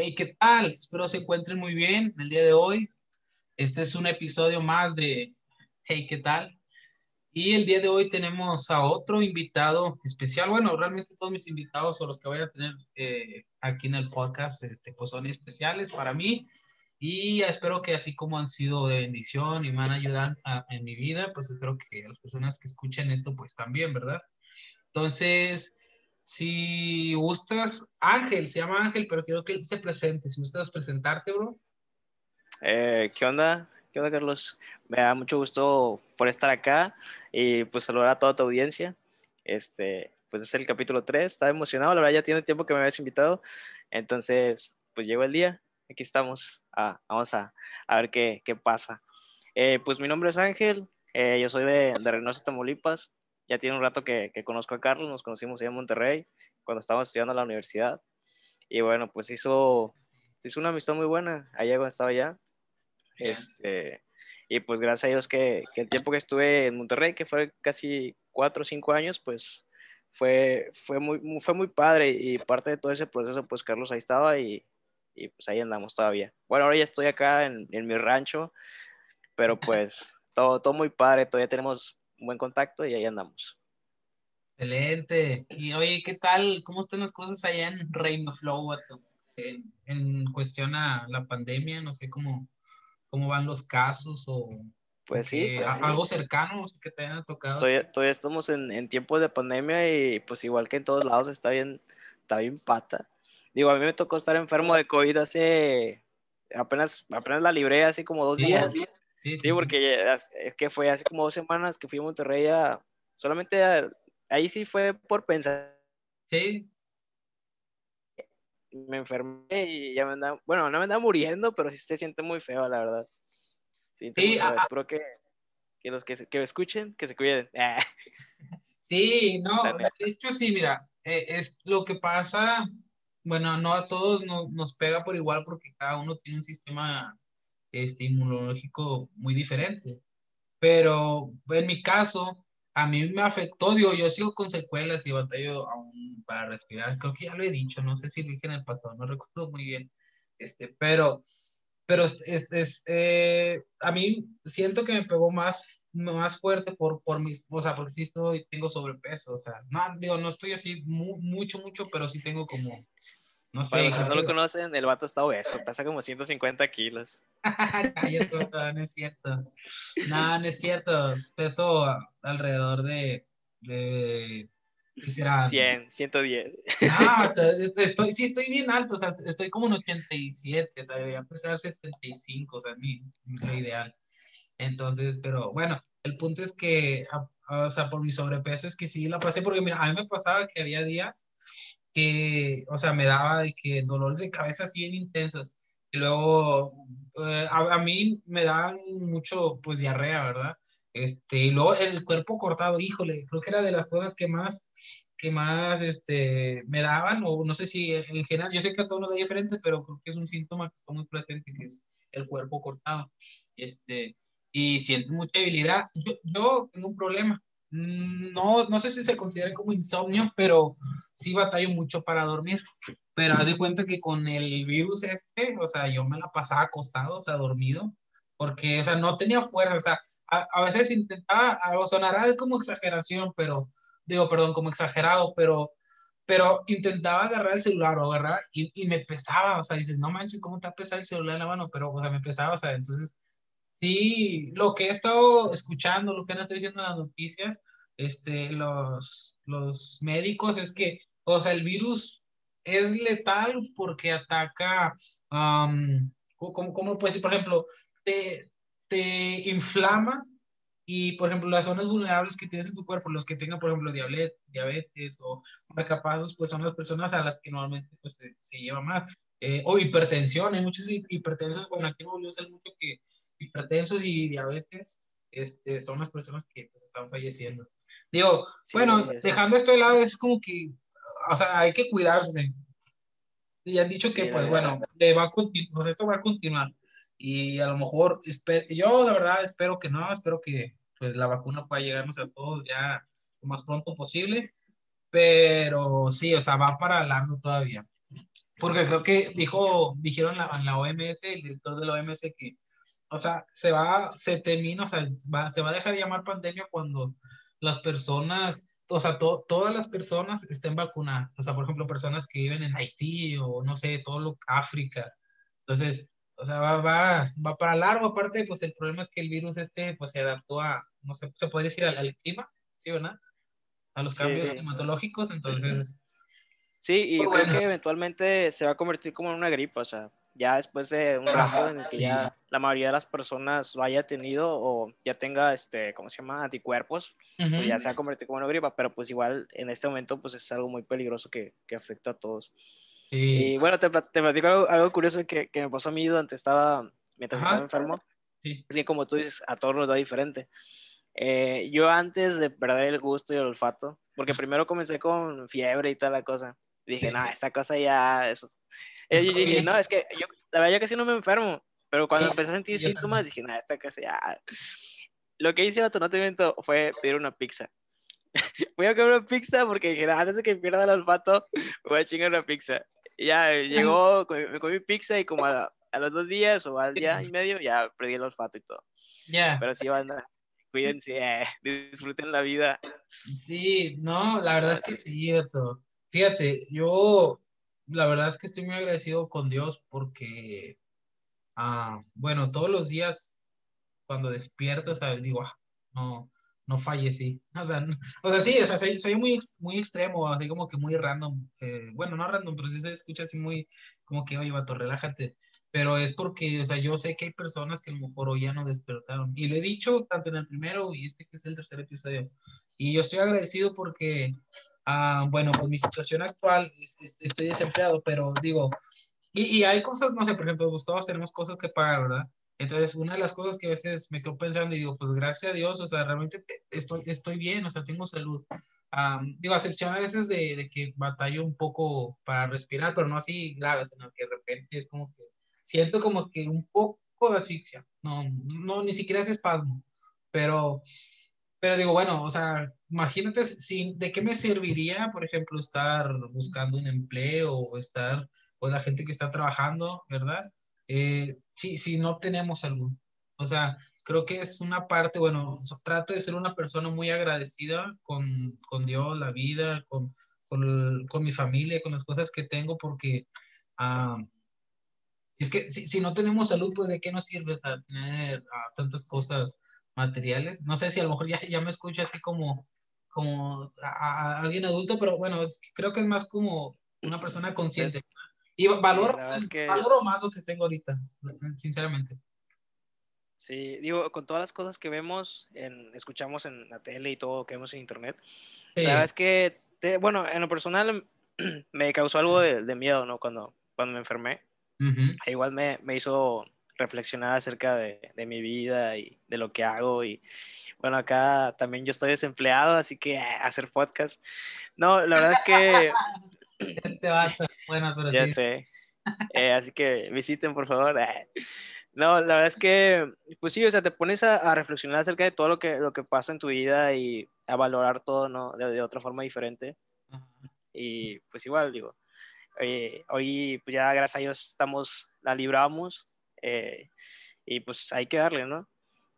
Hey, ¿qué tal? Espero se encuentren muy bien el día de hoy. Este es un episodio más de Hey, ¿qué tal? Y el día de hoy tenemos a otro invitado especial. Bueno, realmente todos mis invitados o los que voy a tener eh, aquí en el podcast este, pues son especiales para mí. Y espero que así como han sido de bendición y me han ayudado en mi vida, pues espero que las personas que escuchen esto pues también, ¿verdad? Entonces, si gustas, Ángel, se llama Ángel, pero quiero que él se presente. Si gustas presentarte, bro. Eh, ¿Qué onda? ¿Qué onda, Carlos? Me da mucho gusto por estar acá y pues saludar a toda tu audiencia. Este, pues es el capítulo 3, estaba emocionado, la verdad ya tiene tiempo que me habías invitado, entonces pues llegó el día, aquí estamos, ah, vamos a, a, ver qué, qué pasa. Eh, pues mi nombre es Ángel, eh, yo soy de, de Reynosa, Tamaulipas, ya tiene un rato que, que, conozco a Carlos, nos conocimos allá en Monterrey, cuando estábamos estudiando en la universidad. Y bueno, pues hizo, hizo una amistad muy buena allá cuando estaba allá. Este, y pues gracias a Dios que, que, el tiempo que estuve en Monterrey, que fue casi cuatro o cinco años, pues fue, fue, muy, fue muy padre. Y parte de todo ese proceso, pues Carlos ahí estaba y, y pues ahí andamos todavía. Bueno, ahora ya estoy acá en, en mi rancho, pero pues todo, todo muy padre, todavía tenemos un buen contacto y ahí andamos. Excelente. Y oye, ¿qué tal? ¿Cómo están las cosas allá en Reino Flow? En, en, cuestión a la pandemia, no sé cómo, cómo van los casos o pues sí, pues algo cercano que te hayan tocado. Todavía, todavía estamos en, en, tiempos de pandemia y pues igual que en todos lados está bien, está bien pata. Digo, a mí me tocó estar enfermo de COVID hace apenas, apenas la libré hace como dos Sí, días. Sí, sí, Sí, porque es que fue hace como dos semanas que fui a Monterrey a, solamente a- ahí sí fue por pensar. Sí, Me enfermé y ya me andaba, bueno, no me andaba muriendo, pero sí se siente muy feo, la verdad. Sí, Sí, a- espero que, que los que, se- que me escuchen, que se cuiden. Ah, sí, no, de hecho sí, mira, eh, es lo que pasa, bueno, no a todos no- nos pega por igual porque cada uno tiene un sistema este, inmunológico muy diferente, pero en mi caso, a mí me afectó, digo, yo sigo con secuelas y batallo aún para respirar, creo que ya lo he dicho, no sé si lo dije en el pasado, no recuerdo muy bien, este, pero, pero es, es- eh, a mí siento que me pegó más, más fuerte por, por mis, o sea, porque sí estoy, tengo sobrepeso, o sea, no, digo, no estoy así mu- mucho, mucho, pero sí tengo como, no sé, Para los que no lo conocen, el vato está obeso, pesa como 150 kilos. Vato, no es cierto. No, no es cierto. Peso alrededor de, de ¿qué será? 100, 110. No, estoy, sí estoy bien alto, o sea, estoy como en 87, o sea, debería pesar 75, o sea, mi, lo ideal. Entonces, pero bueno, el punto es que, a- a- o sea, por mi sobrepeso es que sí la pasé, porque mira, a mí me pasaba que había días que, o sea, me daba de que dolores de cabeza así bien intensos. Y luego, eh, a, a mí me daban mucho, pues, diarrea, ¿verdad? Este, y luego el cuerpo cortado, híjole, creo que era de las cosas que más, que más, este, me daban, o no sé si en general, yo sé que a todos nos da diferente, pero creo que es un síntoma que está muy presente, que es el cuerpo cortado. Este, y sientes mucha debilidad. Yo, yo tengo un problema. Mm, No, no sé si se considera como insomnio, pero sí batallo mucho para dormir. Pero haz de cuenta que con el virus este, o sea, yo me la pasaba acostado, o sea, dormido, porque, o sea, no tenía fuerza, o sea, a, a veces intentaba, a- sonará como exageración, pero, digo, perdón, como exagerado, pero, pero intentaba agarrar el celular o agarrar y, y me pesaba, o sea, dices, no manches, ¿cómo te va a pesar el celular en la mano? Pero, o sea, me pesaba, o sea, entonces, sí, lo que he estado escuchando, lo que han estado diciendo en las noticias, este, los, los médicos es que, o sea, el virus es letal porque ataca, um, ¿cómo, cómo puedes decir? Por ejemplo, te, te inflama y, por ejemplo, las zonas vulnerables que tienes en tu cuerpo, los que tengan, por ejemplo, diabetes, diabetes o marcapasos, pues son las personas a las que normalmente pues, se, se lleva más. Eh, o hipertensión, hay muchos hi- hipertensos, bueno, aquí en se mucho que hipertensos y diabetes este, son las personas que pues, están falleciendo. Digo, Sí, bueno, dejando esto de lado, es como que, o sea, hay que cuidarse. Y han dicho que, pues bueno, le va a pues esto va a continuar. Y a lo mejor, yo la verdad espero que no, espero que pues la vacuna pueda llegarnos a todos ya lo más pronto posible. Pero sí, o sea, va para largo todavía. Porque creo que dijo, dijeron la, en la OMS, el director de la OMS, que, o sea, se va, se termina, o sea, va, se va a dejar llamar pandemia cuando las personas, o sea, todas las personas estén vacunadas. O sea, por ejemplo, personas que viven en Haití o no sé, todo lo, África. Entonces, o sea, va, va, va para largo. Aparte, pues el problema es que el virus este, pues se adaptó a, no sé, se podría decir al, clima, ¿sí, verdad? A los cambios climatológicos, entonces... Sí, y pues creo que eventualmente se va a convertir como en una gripa, o sea, ya después de un rato en el que ya la mayoría de las personas lo haya tenido o ya tenga, este, ¿cómo se llama?, anticuerpos, pues ya se va a convertir como una gripa, pero pues igual en este momento pues es algo muy peligroso que, que afecta a todos. Y bueno, te, te platico algo, curioso que, que, me pasó a mí durante estaba, mientras estaba enfermo. Sí. Es que como tú dices, a todos nos da diferente. Eh, yo antes de perder el gusto y el olfato, porque primero comencé con fiebre y toda la cosa, dije, no, esta cosa ya... Eso... Y dije, no, es que yo, la verdad yo casi no me enfermo, pero cuando empecé a sentir síntomas, dije, no, esta cosa ya... Lo que hice, no te miento, fue pedir una pizza. voy a comer una pizza porque dije, antes de que pierda el olfato, voy a chingar una pizza ya llegó, me comí pizza y como a, a, los dos días o al día y medio ya perdí el olfato y todo. Ya. Pero sí, banda, cuídense, eh, disfruten la vida. Sí, no, la verdad es que sí, Beto. Fíjate, yo la verdad es que estoy muy agradecido con Dios porque, ah, bueno, todos los días cuando despierto, ¿sabes? Digo, ah, no, no fallecí. O sea, o sea sí, o sea, soy, soy, muy, muy extremo, así como que muy random. Eh, bueno, no random, pero sí se escucha así muy como que, oye, vato, relájate. Pero es porque, o sea, yo sé que hay personas que a lo mejor hoy ya no despertaron. Y lo he dicho tanto en el primero y este que es el tercer episodio. Y yo estoy agradecido porque, ah, bueno, pues mi situación actual, estoy desempleado, pero digo, y, y, hay cosas, no sé, por ejemplo, pues todos tenemos cosas que pagar, ¿verdad? Entonces, una de las cosas que a veces me quedo pensando y digo, pues gracias a Dios, o sea, realmente estoy, estoy bien, o sea, tengo salud. digo, a excepción a veces de, de, que batallo un poco para respirar, pero no así grave, sino que de repente es como que siento como que un poco de asfixia. No, no, ni siquiera es espasmo, pero, pero digo, bueno, o sea, imagínate, si, ¿de qué me serviría, por ejemplo, estar buscando un empleo o estar, pues la gente que está trabajando, ¿verdad? Eh, si, si no tenemos salud. O sea, creo que es una parte, bueno, trato de ser una persona muy agradecida con, con Dios, la vida, con, con, con, mi familia, con las cosas que tengo, porque ah, es que si, si, no tenemos salud, pues de qué nos sirve tener ah, tantas cosas materiales. No sé si a lo mejor ya, ya me escucho así como, como a, alguien adulto, pero bueno, creo que es más como una persona consciente. Y valoro, valoro más lo que tengo ahorita, sinceramente. Sí, digo, con todas las cosas que vemos, en, escuchamos en la tele y todo que vemos en internet, la verdad es que, bueno, en lo personal me causó algo de, miedo, ¿no? Cuando, cuando me enfermé. E igual me, me, hizo reflexionar acerca de, de, mi vida y de lo que hago. Y bueno, acá también yo estoy desempleado, así que eh, hacer podcast. No, la verdad es que este bueno, pero ya sé. Eh, así que visiten, por favor. Eh. No, la verdad es que, pues sí, o sea, te pones a, reflexionar acerca de todo lo que, lo que pasa en tu vida y a valorar todo, ¿no? De, otra forma diferente. Y pues igual, digo, hoy pues ya gracias a Dios estamos, la libramos eh, y pues hay que darle, ¿no?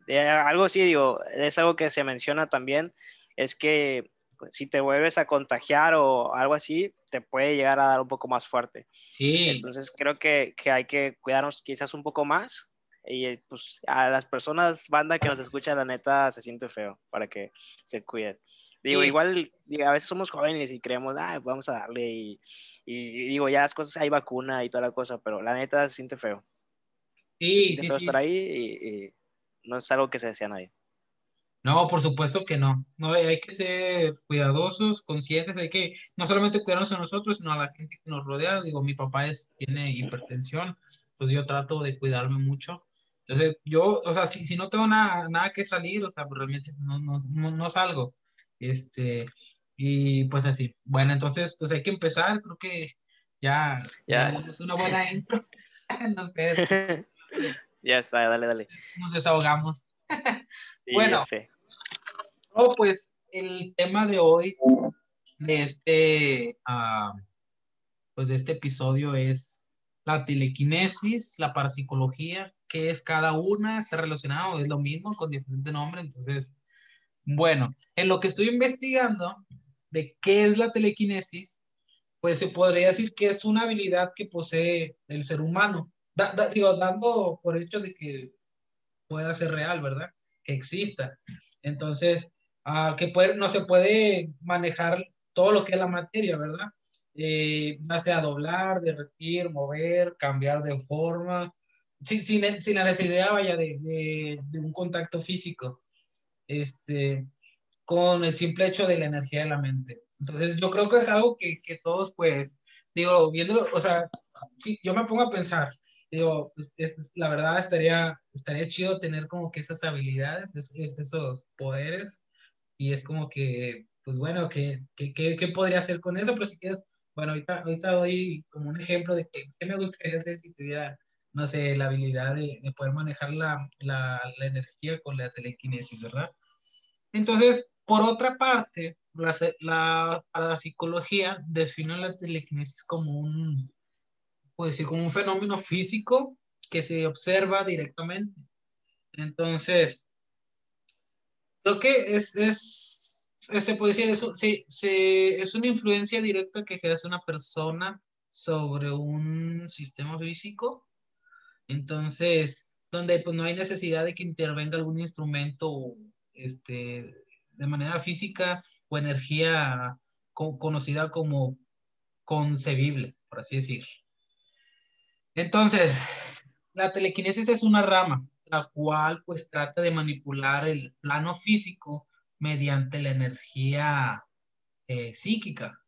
algo sí, digo, es algo que se menciona también, es que pues, si te vuelves a contagiar o algo así, te puede llegar a dar un poco más fuerte. Sí. Entonces creo que, que hay que cuidarnos quizás un poco más y pues a las personas, banda que nos escucha, la neta se siente feo para que se cuiden. Digo, igual a veces somos jóvenes y creemos, ah, vamos a darle y, y, digo, ya las cosas, hay vacuna y toda la cosa, pero la neta se siente feo. Sí, sí, sí. estar ahí y, y, no es algo que se desea a nadie. No, por supuesto que no. No hay que ser cuidadosos, conscientes, hay que no solamente cuidarnos a nosotros, sino a la gente que nos rodea. Digo, mi papá es, tiene hipertensión, pues yo trato de cuidarme mucho. Entonces, yo, o sea, si, si no tengo nada, nada que salir, o sea, pues realmente no, no, no, salgo. Este, y pues así. Bueno, entonces, pues hay que empezar. Creo que ya, ya. es una buena intro. no sé. ya está, dale, dale. Nos desahogamos. bueno, oh, pues el tema de hoy, de este, uh, pues, de este episodio es la telequinesis, la parapsicología, qué es cada una, está relacionado, es lo mismo con diferente nombre, entonces, bueno, en lo que estoy investigando de qué es la telequinesis, pues se podría decir que es una habilidad que posee el ser humano, digo, dando por hecho de que pueda ser real, ¿verdad? Que exista. Entonces, uh, que puede, no se puede manejar todo lo que es la materia, ¿verdad? Eh, ya sea doblar, derretir, mover, cambiar de forma, sin, sin, sin la necesidad, vaya, de, de, de, un contacto físico, este, con el simple hecho de la energía de la mente. Entonces, yo creo que es algo que, que todos, pues, digo, viéndolo, o sea, sí, yo me pongo a pensar, digo, pues, es, la verdad estaría, estaría chido tener como que esas habilidades, esos poderes, y es como que, pues bueno, ¿qué, qué, qué podría hacer con eso? Pero si quieres bueno, ahorita, ahorita doy como un ejemplo de qué me gustaría hacer si tuviera, no sé, la habilidad de, de poder manejar la, la, la, energía con la telequinesis, ¿verdad? Entonces, por otra parte, la, la, la psicología define la telequinesis como un, puede decir, como un fenómeno físico que se observa directamente. Entonces, creo que es, es se puede decir eso, sí, es una influencia directa que ejerce una persona sobre un sistema físico. Entonces, donde pues no hay necesidad de que intervenga algún instrumento este, de manera física o energía conocida como concebible, por así decir. Entonces, la telequinesis es una rama, la cual pues trata de manipular el plano físico mediante la energía eh, psíquica.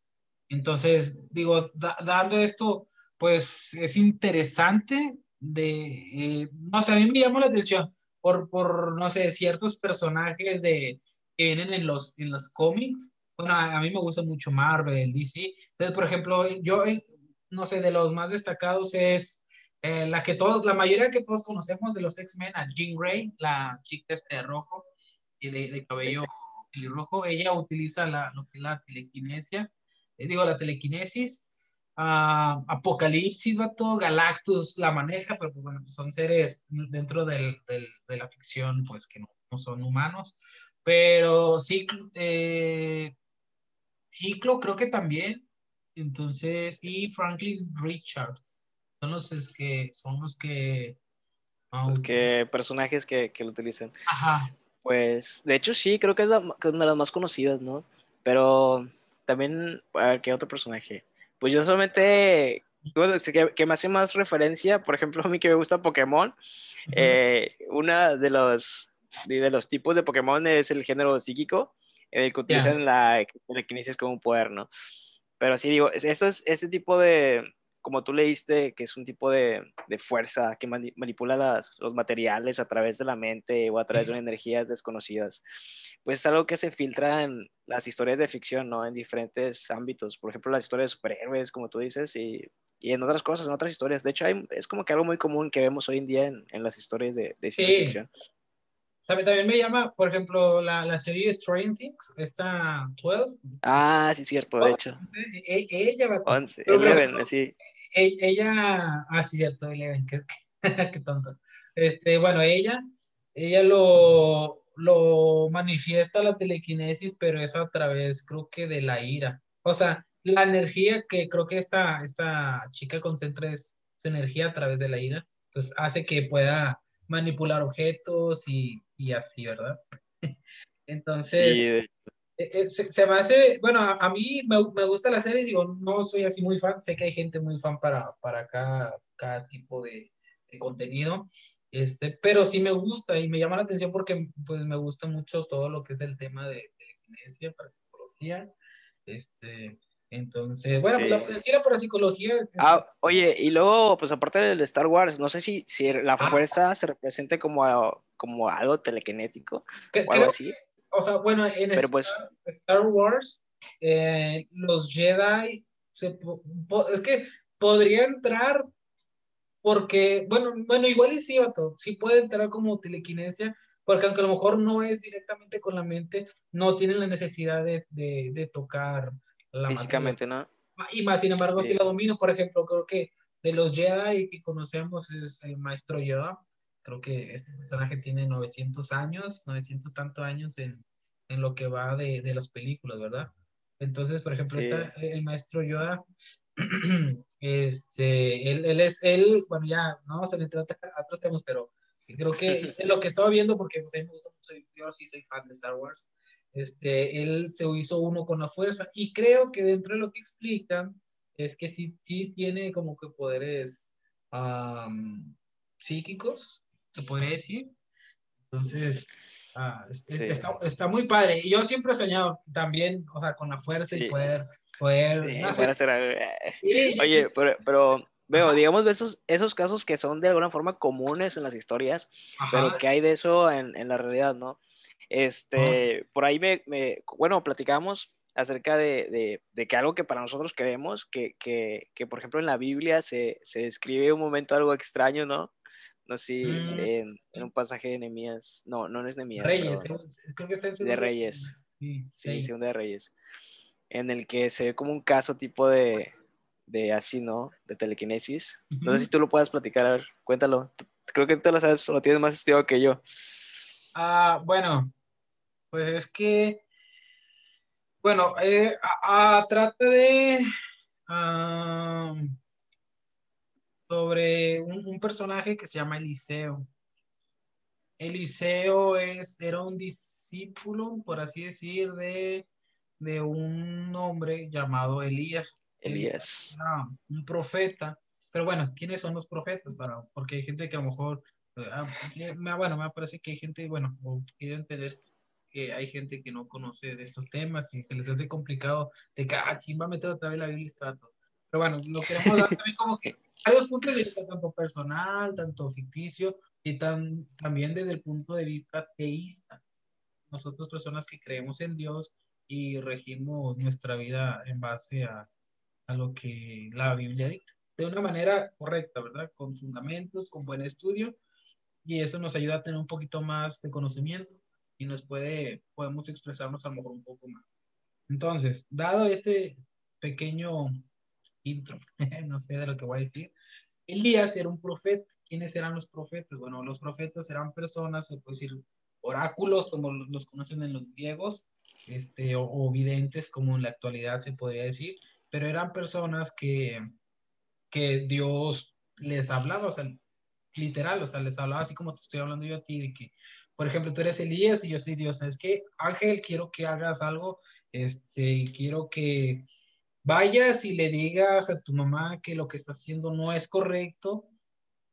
Entonces, digo, dando esto, pues es interesante de, eh, no sé, a mí me llama la atención por, por, no sé, ciertos personajes de, que vienen en los, en los cómics. Bueno, a, mí me gusta mucho Marvel, DC. Entonces, por ejemplo, yo, eh, no sé, de los más destacados es la que todos, la mayoría que todos conocemos de los X-Men, a Jean Grey, la chica este de rojo y de, de cabello rojo, ella utiliza la, lo la telequinesia, eh, digo, la telequinesis, uh, Apocalipsis, todo Galactus la maneja, pero pues, bueno, son seres dentro del, del, de la ficción, pues que no, son humanos, pero Ciclo, eh, Ciclo creo que también, entonces, y Franklin Richards, son los es que, son los que... Los que personajes que, que lo utilizan. Ajá. Pues, de hecho, sí, creo que es, una de las más conocidas, ¿no? Pero también, ¿qué otro personaje? Pues yo solamente, que, que, me hace más referencia, por ejemplo, a mí que me gusta Pokémon, eh, una de los, de los tipos de Pokémon es el género psíquico, el que utilizan la telequinesis como un poder, ¿no? Pero sí digo, eso es, ese tipo de, como tú leíste, que es un tipo de, de fuerza que manipula las, los materiales a través de la mente o a través de energías desconocidas, pues es algo que se filtra en las historias de ficción, ¿no? En diferentes ámbitos, por ejemplo, las historias de superhéroes, como tú dices, y, y en otras cosas, en otras historias. De hecho, hay, es como que algo muy común que vemos hoy en día en, en las historias de, de ciencia sí. ficción. También, también me llama, por ejemplo, la, la serie Strange Things, esta 12. Ah, sí, cierto, de hecho. E, ella va a... 11, 11, sí ella, ah, sí, cierto, Eleven, qué, qué tonto. Este, bueno, ella, ella lo, lo manifiesta la telequinesis, pero es a través, creo que de la ira. O sea, la energía que creo que esta, esta chica concentra es su energía a través de la ira. Entonces hace que pueda manipular objetos y, y así, ¿verdad? Entonces, sí, eh, eh, se, se, me hace, bueno, a, a mí me, me, gusta la serie, digo, no soy así muy fan, sé que hay gente muy fan para, para cada, cada tipo de, de, contenido, este, pero sí me gusta y me llama la atención porque pues me gusta mucho todo lo que es el tema de, de para psicología, este, entonces, bueno, sí. pues la, sí, la parapsicología. Es... Ah, oye, y luego, pues aparte del Star Wars, no sé si, si la ah. fuerza se represente como, como algo telequinético o algo así o sea, bueno, en Star, pues... Star, Wars, eh, los Jedi, se, es que podría entrar porque, bueno, bueno, igual y sí, vato, sí puede entrar como telequinesia, porque aunque a lo mejor no es directamente con la mente, no tienen la necesidad de, de, de tocar la Físicamente, materia. ¿no? Y más, sin embargo, sí. la domino. Por ejemplo, creo que de los Jedi que conocemos es el maestro Yoda. Creo que este personaje tiene 900 años, 900 tantos años en, en lo que va de, de, las películas, ¿verdad? Entonces, por ejemplo, está el maestro Yoda, este, él, él, es, él, bueno, ya no vamos a entrar a otros temas, pero creo que lo que estaba viendo, porque pues, a mí me gusta mucho, yo sí soy fan de Star Wars, este, él se hizo uno con la fuerza y creo que dentro de lo que explica es que sí, sí tiene como que poderes um, psíquicos, se podría decir. Entonces, ah, está, está, muy padre. Y yo siempre he soñado también, o sea, con la fuerza y poder... poder no sé. hacer, Oye, pero, pero veo, digamos, esos, esos casos que son de alguna forma comunes en las historias, pero que hay de eso en, en la realidad, ¿no? Este, por ahí me, me, bueno, platicamos acerca de, de, de, que algo que para nosotros creemos, que, que, que, por ejemplo en la Biblia se, se, describe un momento algo extraño, ¿no? No sé si mm. en, en, un pasaje de Nehemías, no, no es Nehemías. Reyes, creo que está en De Reyes. Sí, sí, sí. de Reyes. En el que se ve como un caso tipo de, de así, ¿no? De telequinesis. Uh -huh. No sé si tú lo puedas platicar, a ver, cuéntalo. Creo que tú lo sabes, lo tienes más estudiado que yo. Ah, bueno, pues es que, bueno, eh, a, a, trata de uh, sobre un, un, personaje que se llama Eliseo. Eliseo es, era un discípulo, por así decir, de, de un hombre llamado Elías. Elías. Un profeta. Pero bueno, ¿quiénes son los profetas? Para, porque hay gente que a lo mejor, ah, bueno, me parece que hay gente, bueno, quiere entender que hay gente que no conoce de estos temas y se les hace complicado de que, ah, ¿quién va a meter otra vez la Biblia Pero bueno, lo queremos dar también como que hay dos puntos de vista, tanto personal, tanto ficticio, y tan, también desde el punto de vista teísta. Nosotros personas que creemos en Dios y regimos nuestra vida en base a, a lo que la Biblia dicta. De una manera correcta, ¿verdad? Con fundamentos, con buen estudio, y eso nos ayuda a tener un poquito más de conocimiento y nos puede, podemos expresarnos a lo mejor un poco más. Entonces, dado este pequeño intro, no sé de lo que voy a decir, Elías era un profeta. ¿Quiénes eran los profetas? Bueno, los profetas eran personas, se puede decir, oráculos, como los conocen en los griegos, este, o, o videntes, como en la actualidad se podría decir, pero eran personas que, que Dios les hablaba, o sea, literal, o sea, les hablaba así como te estoy hablando yo a ti, de que por ejemplo, tú eres Elías y yo soy Dios. Es que, Ángel, quiero que hagas algo, este, quiero que vayas y le digas a tu mamá que lo que está haciendo no es correcto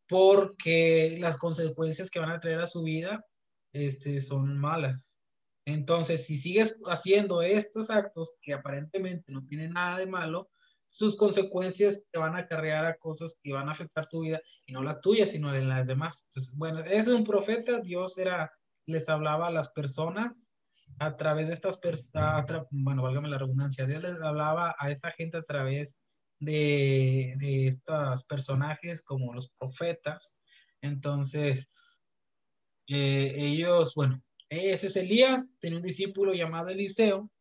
porque las consecuencias que van a traer a su vida este, son malas. Entonces, si sigues haciendo estos actos que aparentemente no tienen nada de malo, sus consecuencias te van a acarrear a cosas que van a afectar tu vida y no la tuya, sino en las demás. Entonces, bueno, es un profeta, Dios era, les hablaba a las personas a través de estas personas, bueno, válgame la redundancia, Dios les hablaba a esta gente a través de, de estos personajes como los profetas. Entonces, eh, ellos, bueno, ese es Elías, tenía un discípulo llamado Eliseo,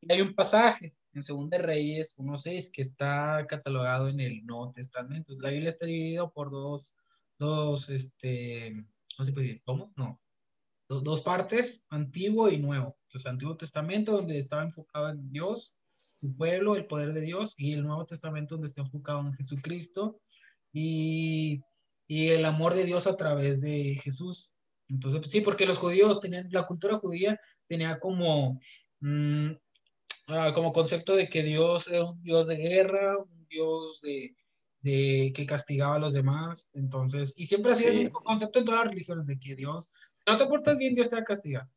y hay un pasaje en Segunda Reyes 1.6 que está catalogado en el Nuevo Testamento. La Biblia está dividida por dos, dos, este, no se puede decir, ¿cómo? No. Dos, dos partes, Antiguo y Nuevo. Entonces, Antiguo Testamento donde estaba enfocado en Dios, su pueblo, el poder de Dios, y el Nuevo Testamento donde está enfocado en Jesucristo y, y el amor de Dios a través de Jesús. Entonces, sí, porque los judíos tenían, la cultura judía tenía como mmm, uh, como concepto de que Dios era un Dios de guerra, un Dios de, de que castigaba a los demás. Entonces, y siempre ha sido sí. un concepto en todas las religiones de que Dios, si no te portas bien, Dios te va a castigar.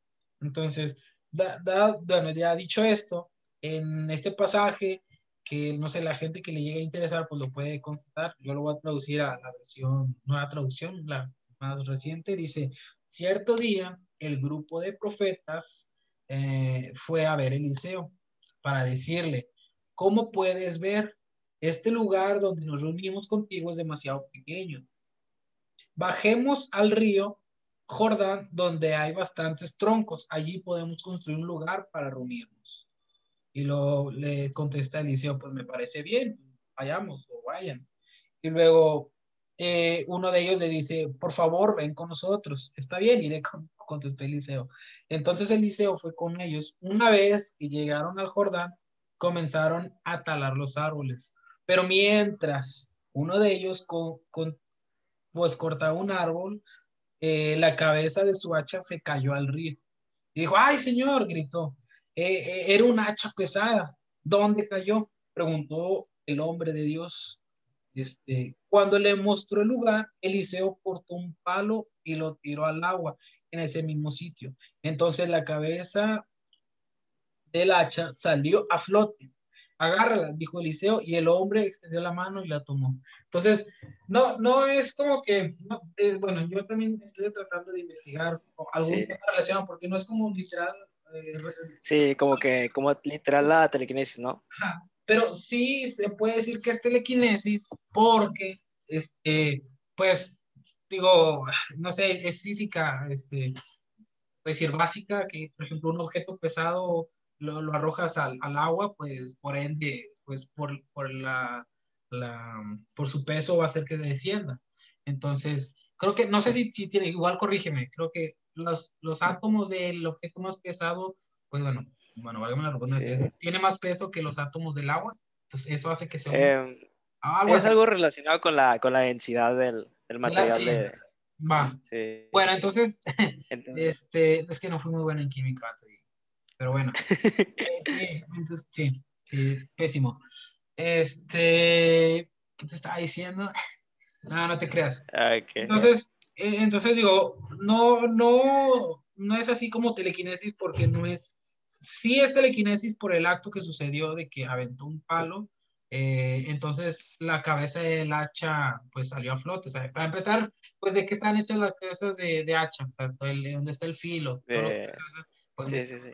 Entonces, da, da, bueno, ya dicho esto, en este pasaje, que no sé, la gente que le llegue a interesar, pues lo puede constatar. Yo lo voy a traducir a la versión, nueva traducción, la más reciente. Dice: Cierto día, el grupo de profetas eh, fue a ver Eliseo para decirle, ¿cómo puedes ver? Este lugar donde nos reunimos contigo es demasiado pequeño. Bajemos al río Jordán, donde hay bastantes troncos. Allí podemos construir un lugar para reunirnos. Y luego le contesta Eliseo, pues me parece bien, vayamos o vayan. Y luego eh, uno de ellos le dice, por favor, ven con nosotros. Está bien, iré con, contestó Eliseo. Entonces Eliseo fue con ellos. Una vez que llegaron al Jordán, comenzaron a talar los árboles. Pero mientras uno de ellos con, pues cortaba un árbol, eh, la cabeza de su hacha se cayó al río. Y dijo, ay señor, gritó, eh, eh, era un hacha pesada. ¿Dónde cayó? Preguntó el hombre de Dios. Este, cuando le mostró el lugar, Eliseo cortó un palo y lo tiró al agua en ese mismo sitio. Entonces la cabeza del hacha salió a flote. Agárrala, dijo Eliseo, y el hombre extendió la mano y la tomó. Entonces, no, no es como que, eh, bueno, yo también estoy tratando de investigar algún sí. relación, porque no es como literal. Eh, sí, como que, como literal la telequinesis, ¿no? Pero sí se puede decir que es telequinesis porque, este, pues, digo, no sé, es física, este, puede decir básica, que por ejemplo un objeto pesado lo, lo arrojas al, al, agua, pues por ende, pues por, por, la, la, por su peso va a hacer que descienda. Entonces, creo que, no sé si, si tiene, igual corrígeme, creo que los, los átomos del objeto más pesado, pues bueno, bueno, la redundancia, sí. tiene más peso que los átomos del agua, entonces eso hace que sea... Eh, algo es así. algo relacionado con la, con la densidad del, el material sí. de... Va. Sí. Bueno, entonces, entonces, este, es que no fui muy bueno en química, pero bueno. sí, entonces, sí, sí, pésimo. Este, ¿qué te estaba diciendo? No, no te creas. Okay. Entonces, eh, entonces digo, no, no, no es así como telequinesis porque no es, sí es telequinesis por el acto que sucedió de que aventó un palo eh, entonces la cabeza del hacha pues salió a flote. O sea, para empezar, pues de qué están hechas las cabezas de, de hacha, o sea, el, donde está el filo. De... Todo que, pues, sí, sí, sí.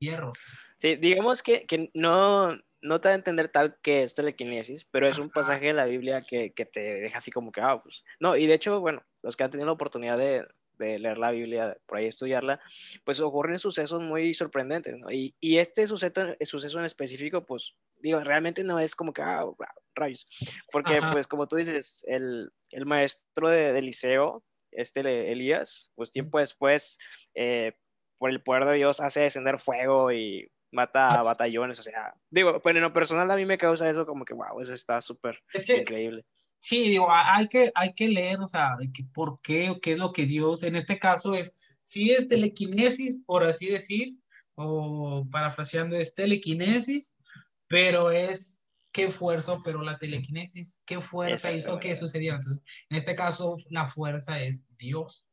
Hierro. Sí, digamos que, que no, no te va a entender tal que es telequinesis, pero es un pasaje de la Biblia que, que te deja así como que, ah, pues. No, y de hecho, bueno, los que han tenido la oportunidad de, de leer la Biblia, por ahí estudiarla, pues ocurren sucesos muy sorprendentes, ¿no? Y, y este suceso, suceso en específico, pues, digo, realmente no es como que, ah, rayos, porque, Ajá. pues, como tú dices, el, el maestro de, de, liceo, este Elías, pues tiempo después, eh, por el poder de Dios, hace descender fuego y mata a batallones, o sea, digo, pues en lo personal a mí me causa eso como que, wow, eso está súper es que, increíble. Sí, digo, hay que, hay que leer, o sea, de que por qué o qué es lo que Dios, en este caso es, si es telequinesis, por así decir, o parafraseando, es telequinesis, pero es qué fuerza pero la telequinesis, qué fuerza hizo que sucediera. Entonces, en este caso, la fuerza es Dios.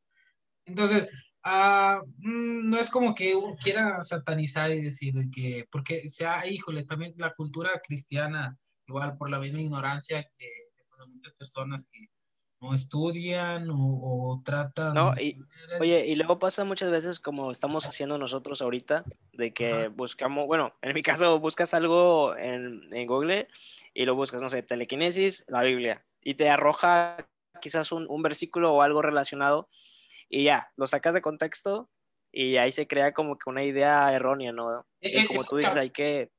Entonces, uh, no es como que uno quiera satanizar y decir que, porque sea, híjole, también la cultura cristiana, igual por la misma ignorancia que muchas personas que no estudian o, o tratan. No, y, oye, y luego pasa muchas veces como estamos haciendo nosotros ahorita, de que Ajá. buscamos, bueno, en mi caso buscas algo en, en, Google y lo buscas, no sé, telequinesis, la Biblia, y te arroja quizás un, un versículo o algo relacionado y ya, lo sacas de contexto y ahí se crea como que una idea errónea, ¿no? Y como tú dices, hay que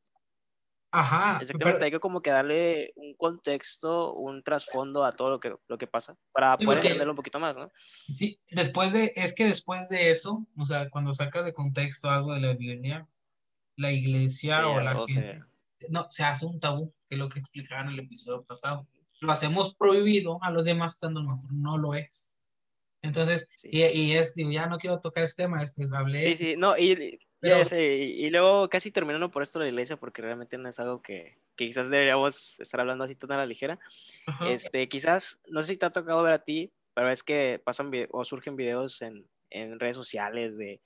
Ajá. Exactamente, pero... hay que como que darle un contexto, un trasfondo a todo lo que, lo que pasa para poder porque, entenderlo un poquito más, ¿no? Sí, después de, es que después de eso, o sea, cuando sacas de contexto algo de la Biblia, la iglesia sí, o la gente, no, se hace un tabú, que es lo que explicaban en el episodio pasado. Lo hacemos prohibido a los demás cuando mejor no lo es. Entonces, sí. y, y, es, digo, ya no quiero tocar este tema, este, hablé. Sí, sí, no, y pero... Sí, y, y, luego casi terminando por esto de la iglesia, porque realmente no es algo que, que quizás deberíamos estar hablando así tan a la ligera. Ajá. Este, quizás, no sé si te ha tocado ver a ti, pero es que pasan o surgen videos en, en redes sociales de,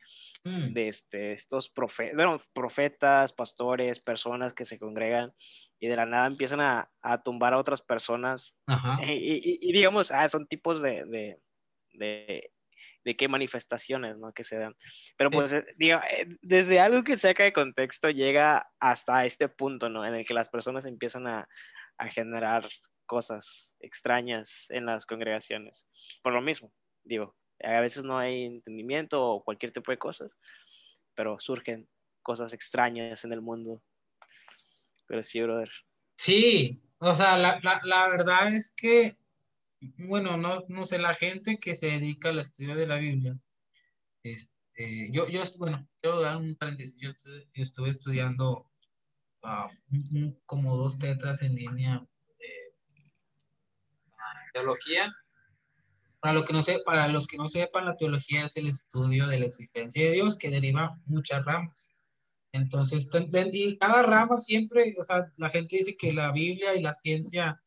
mm. de este, estos profetas, bueno, profetas, pastores, personas que se congregan y de la nada empiezan a, a tumbar a otras personas. Y, y, y, digamos, ah, son tipos de, de, de de qué manifestaciones, ¿no? Que se dan. Pero pues, sí. digo, eh, desde algo que saca de contexto llega hasta este punto, ¿no? En el que las personas empiezan a, a generar cosas extrañas en las congregaciones. Por lo mismo, digo, a veces no hay entendimiento o cualquier tipo de cosas, pero surgen cosas extrañas en el mundo. Pero sí, brother. Sí, o sea, la, la, la verdad es que, bueno, no, no sé, la gente que se dedica al estudio de la Biblia, este, yo, yo, bueno, quiero dar un paréntesis, yo estuve, estudiando uh, como dos tetras en línea de teología. Para, lo que no sé, para los que no sepan, la teología es el estudio de la existencia de Dios que deriva muchas ramas. Entonces, y cada rama siempre, o sea, la gente dice que la Biblia y la ciencia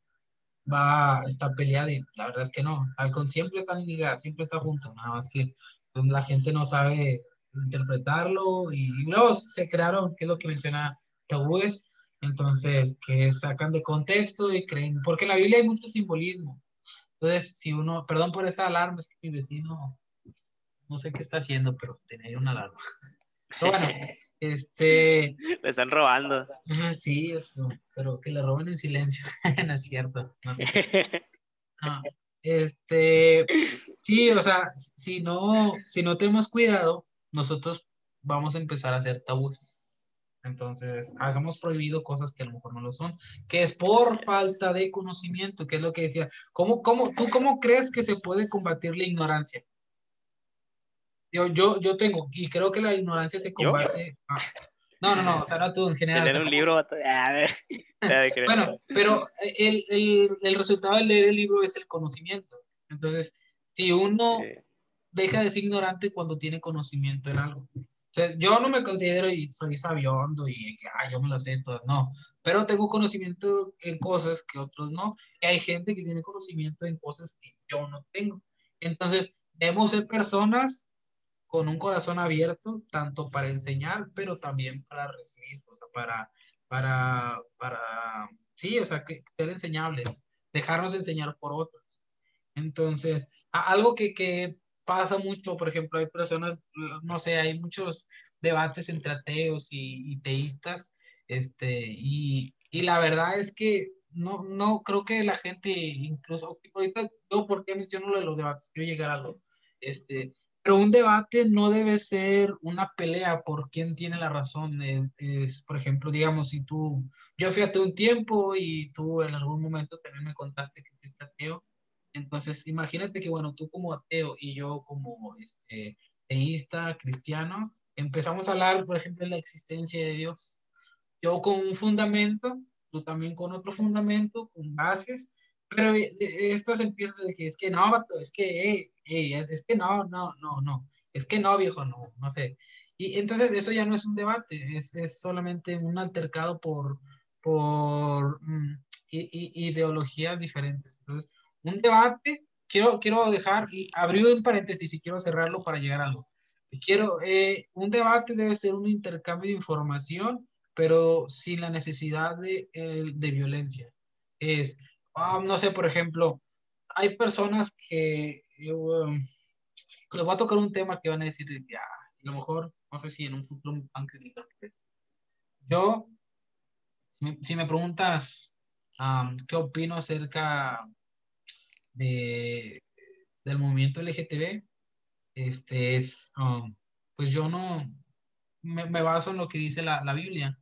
va, está peleada y la verdad es que no, Alcon siempre están ligadas, siempre está junto, nada más que pues, la gente no sabe interpretarlo y, luego se crearon, que es lo que menciona tabúes, entonces que sacan de contexto y creen, porque en la Biblia hay mucho simbolismo. Entonces, si uno, perdón por esa alarma, es que mi vecino, no sé qué está haciendo, pero tenía una alarma. Pero bueno, este. Le están robando. Sí, pero que le roben en silencio. no es cierto. este. Sí, o sea, si no, si no tenemos cuidado, nosotros vamos a empezar a hacer tabúes. Entonces, hemos prohibido cosas que a lo mejor no lo son, que es por falta de conocimiento, que es lo que decía. ¿Cómo, cómo, ¿Tú cómo crees que se puede combatir la ignorancia? Yo, yo, yo tengo, y creo que la ignorancia se combate. Ah, no, no, no, o sea, no tú en general. Leer un libro. bueno, pero el, el, el, resultado de leer el libro es el conocimiento. Entonces, si uno deja de ser ignorante cuando tiene conocimiento en algo. yo no me considero y soy sabiondo y que ah, yo me lo sé todo, no, pero tengo conocimiento en cosas que otros no. Y hay gente que tiene conocimiento en cosas que yo no tengo. Entonces, debemos ser personas con un corazón abierto, tanto para enseñar, pero también para recibir, o sea, para, para, para, sí, o sea, que, ser enseñables, dejarnos enseñar por otros. Entonces, algo que, que pasa mucho, por ejemplo, hay personas, no sé, hay muchos debates entre ateos y, teístas, este, y, y, la verdad es que no, no creo que la gente, incluso, ahorita yo, ¿por qué menciono lo de los debates? Quiero llegar a algo, este, pero un debate no debe ser una pelea por quién tiene la razón. Es, por ejemplo, digamos, si tú, yo fui ateo un tiempo y tú en algún momento también me contaste que fuiste ateo. Entonces, imagínate que, bueno, tú como ateo y yo como este, teísta, cristiano, empezamos a hablar, por ejemplo, de la existencia de Dios. Yo con un fundamento, tú también con otro fundamento, con bases, pero eh, eh, estos empiezan de que es que no, es que, es, que no, no, no, no, es que no, viejo, no, no sé. Y entonces eso ya no es un debate, es, es solamente un altercado por, por mm, ideologías diferentes. Entonces, un debate, quiero, quiero dejar, y abrir un paréntesis y quiero cerrarlo para llegar a algo. Quiero, eh, un debate debe ser un intercambio de información, pero sin la necesidad de, de violencia. Es, Ah, no sé, por ejemplo, hay personas que um, les va a tocar un tema que van a decir, ya, a lo mejor, no sé si en un futuro van Yo, si me preguntas um, qué opino acerca de, del movimiento LGTB, este es, um, pues yo no me, me, baso en lo que dice la, la Biblia.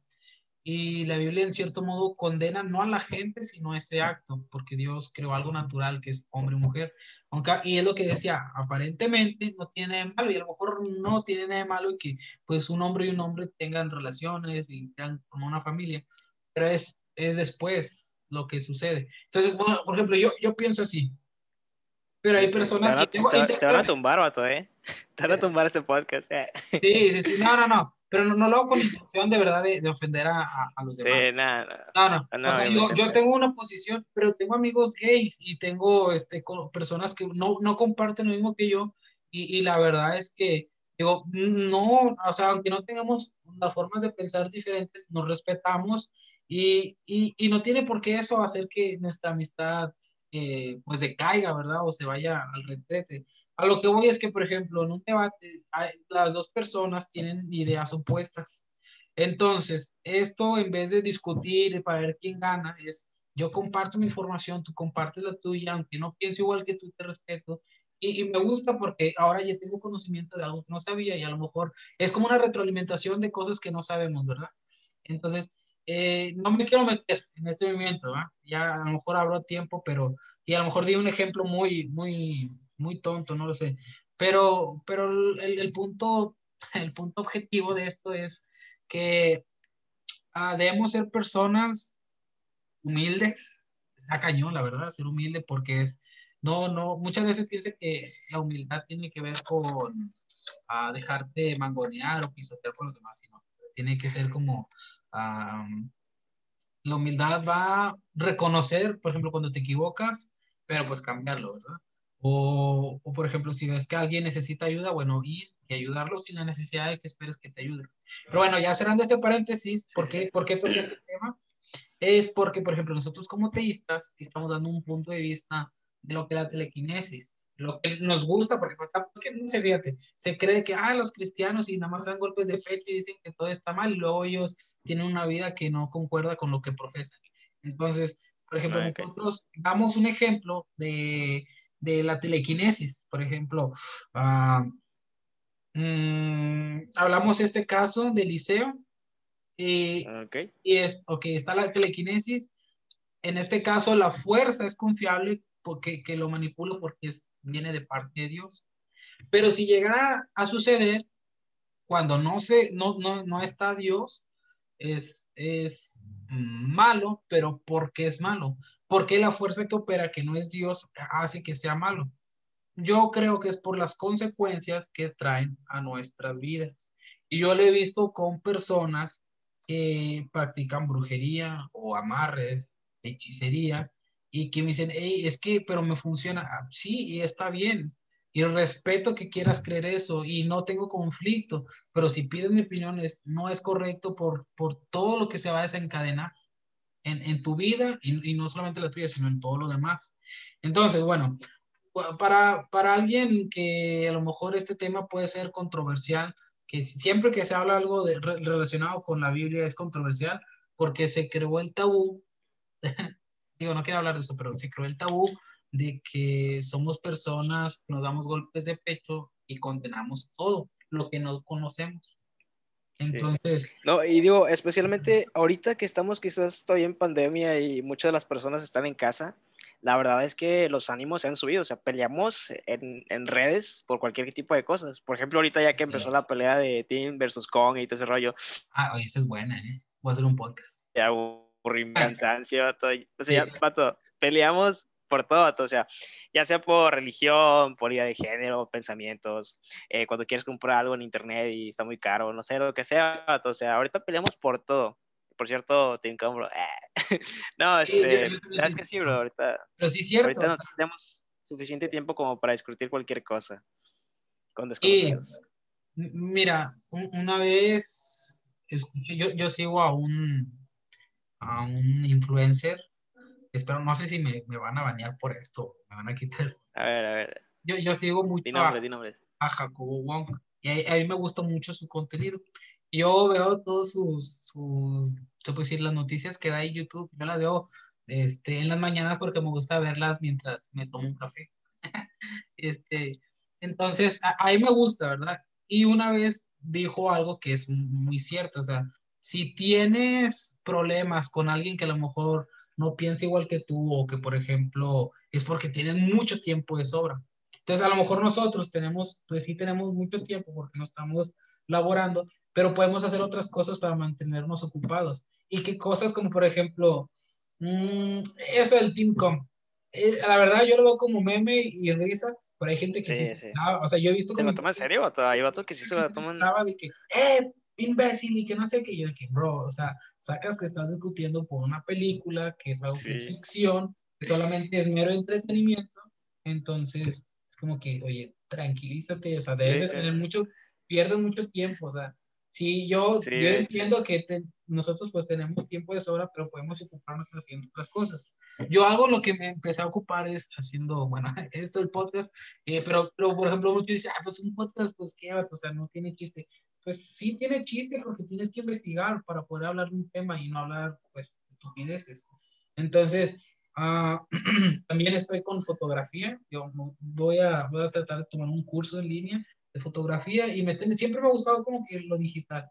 Y la Biblia en cierto modo condena no a la gente, sino a ese acto, porque Dios creó algo natural que es hombre y mujer. Aunque, y es lo que decía, aparentemente no tiene de malo, y a lo mejor no tiene nada de malo que pues un hombre y un hombre tengan relaciones y tengan una familia, pero es, es después lo que sucede. Entonces, bueno, por ejemplo, yo, yo pienso así, pero hay personas que... Te, te, van a tumbar, vato, ¿eh? Te van a tumbar este podcast. Eh. Sí, sí, sí. No, no, no. Pero no, no lo hago con intención de verdad de, de ofender a, a, los demás. Sí, nada, no, no. no. o sea, yo, yo, tengo una posición, pero tengo amigos gays y tengo este, personas que no, no comparten lo mismo que yo. Y, y la verdad es que, digo, no, o sea, aunque no tengamos las formas de pensar diferentes, nos respetamos y, y, y no tiene por qué eso hacer que nuestra amistad pues se caiga, ¿verdad? O se vaya al retrete. A lo que voy es que, por ejemplo, en un debate, las dos personas tienen ideas opuestas. Entonces, esto en vez de discutir para ver quién gana, es yo comparto mi información, tú compartes la tuya, aunque no pienso igual que tú, te respeto, Y, y, me gusta porque ahora ya tengo conocimiento de algo que no sabía y a lo mejor es como una retroalimentación de cosas que no sabemos, ¿verdad? Entonces, eh, no me quiero meter en este movimiento, ¿verdad? Ya a lo mejor habrá tiempo, pero, y a lo mejor di un ejemplo muy, muy, muy tonto, no lo sé. Pero, pero el, el punto, el punto objetivo de esto es que ah, debemos ser personas humildes. Está cañón, la verdad, ser humilde porque es, no, no, muchas veces piensa que la humildad tiene que ver con a dejarte mangonear o pisotear por los demás, sino tiene que ser como um, la humildad va a reconocer, por ejemplo, cuando te equivocas, pero pues cambiarlo, ¿verdad? O, o, por ejemplo, si ves que alguien necesita ayuda, bueno, ir y ayudarlo sin la necesidad de que esperes que te ayude. Pero bueno, ya cerrando este paréntesis, ¿por qué, por qué toqué este tema? Es porque, por ejemplo, nosotros como teístas estamos dando un punto de vista de lo que es la telequinesis, lo que nos gusta, porque pues, es que no se fíjate, se cree que, ah, los cristianos y nada más dan golpes de pecho y dicen que todo está mal y luego ellos tienen una vida que no concuerda con lo que profesan. Entonces, por ejemplo, ah, okay. nosotros damos un ejemplo de, de la telequinesis, por ejemplo, uh, mmm, hablamos este caso de Liceo, y, okay. y es, ok, está la telequinesis, en este caso la fuerza es confiable porque que lo manipulo porque es, viene de parte de Dios. Pero si llegara a suceder cuando no, se, no, no, no está Dios, es, es malo, pero ¿por qué es malo? Porque la fuerza que opera, que no es Dios, hace que sea malo? Yo creo que es por las consecuencias que traen a nuestras vidas. Y yo lo he visto con personas que practican brujería o amarres, hechicería, y que me dicen, hey, es que, pero me funciona. Ah, sí, está bien. Y respeto que quieras creer eso y no tengo conflicto, pero si pides mi opinión, es, no es correcto por, por todo lo que se va a desencadenar en, en tu vida y, y, no solamente la tuya, sino en todo lo demás. Entonces, bueno, para, para alguien que a lo mejor este tema puede ser controversial, que siempre que se habla algo de, relacionado con la Biblia es controversial, porque se creó el tabú digo, no quiero hablar de eso, pero se creó el tabú de que somos personas, nos damos golpes de pecho y condenamos todo lo que no conocemos. Entonces. Sí. No, y digo, especialmente ahorita que estamos quizás todavía en pandemia y muchas de las personas están en casa, la verdad es que los ánimos se han subido, o sea, peleamos en, en redes por cualquier tipo de cosas. Por ejemplo, ahorita ya que empezó sí. la pelea de Team versus Kong y todo ese rollo. Ah, oye, esa es buena, ¿eh? Voy a hacer un podcast. Ya, por cansancio, todo. O sea, ya, pato, peleamos por todo, o sea, ya sea por religión, por idea de género, pensamientos, eh, cuando quieres comprar algo en internet y está muy caro, no sé, lo que sea, o sea, ahorita peleamos por todo. Por cierto, te compro. Eh. no, este, sí, es que sí, bro, ahorita. Pero sí, cierto. Ahorita no tenemos suficiente tiempo como para discutir cualquier cosa con desconocidos. Y, mira, una vez escuché, yo, yo sigo a un a un influencer. Espero, no sé si me, me, van a bañar por esto, me van a quitar. A ver, a ver. Yo, yo sigo mucho nombre, a, nombre. a, Jacobo Wong y a, a, mí me gusta mucho su contenido. Yo veo todos sus, sus, se puede decir, las noticias que da en YouTube, yo las veo este, en las mañanas porque me gusta verlas mientras me tomo un café. este, entonces, a, a mí me gusta, ¿verdad? Y una vez dijo algo que es muy cierto, o sea, si tienes problemas con alguien que a lo mejor no piensa igual que tú o que, por ejemplo, es porque tienen mucho tiempo de sobra. Entonces, a lo mejor nosotros tenemos, pues sí tenemos mucho tiempo porque no estamos laborando, pero podemos hacer otras cosas para mantenernos ocupados. Y qué cosas como, por ejemplo, mmm, eso del Teamcom. Eh, la verdad, yo lo veo como meme y risa, pero hay gente que sí, sí, sí. o sea, yo he visto ¿Se lo toma en serio? Hay vatos que sí se lo toman. De que, eh, imbécil y que no sé qué. Yo de que, bro, o sea, sacas que estás discutiendo por una película que es algo sí. que es ficción, que solamente es mero entretenimiento. Entonces, es como que, oye, tranquilízate, o sea, debes de tener mucho, pierdes mucho tiempo, o sea, sí, yo, sí, yo entiendo que te, nosotros pues tenemos tiempo de sobra, pero podemos ocuparnos haciendo otras cosas. Yo hago lo que me empecé a ocupar es haciendo, bueno, esto el podcast, eh, pero, pero, por ejemplo, muchos dicen, ah, pues un podcast, pues qué, o sea, no tiene chiste pues sí tiene chiste porque tienes que investigar para poder hablar de un tema y no hablar, pues, estupideces. Entonces, Ah, también estoy con fotografía. Yo voy a, voy a tratar de tomar un curso en línea de fotografía y me, siempre me ha gustado como que lo digital.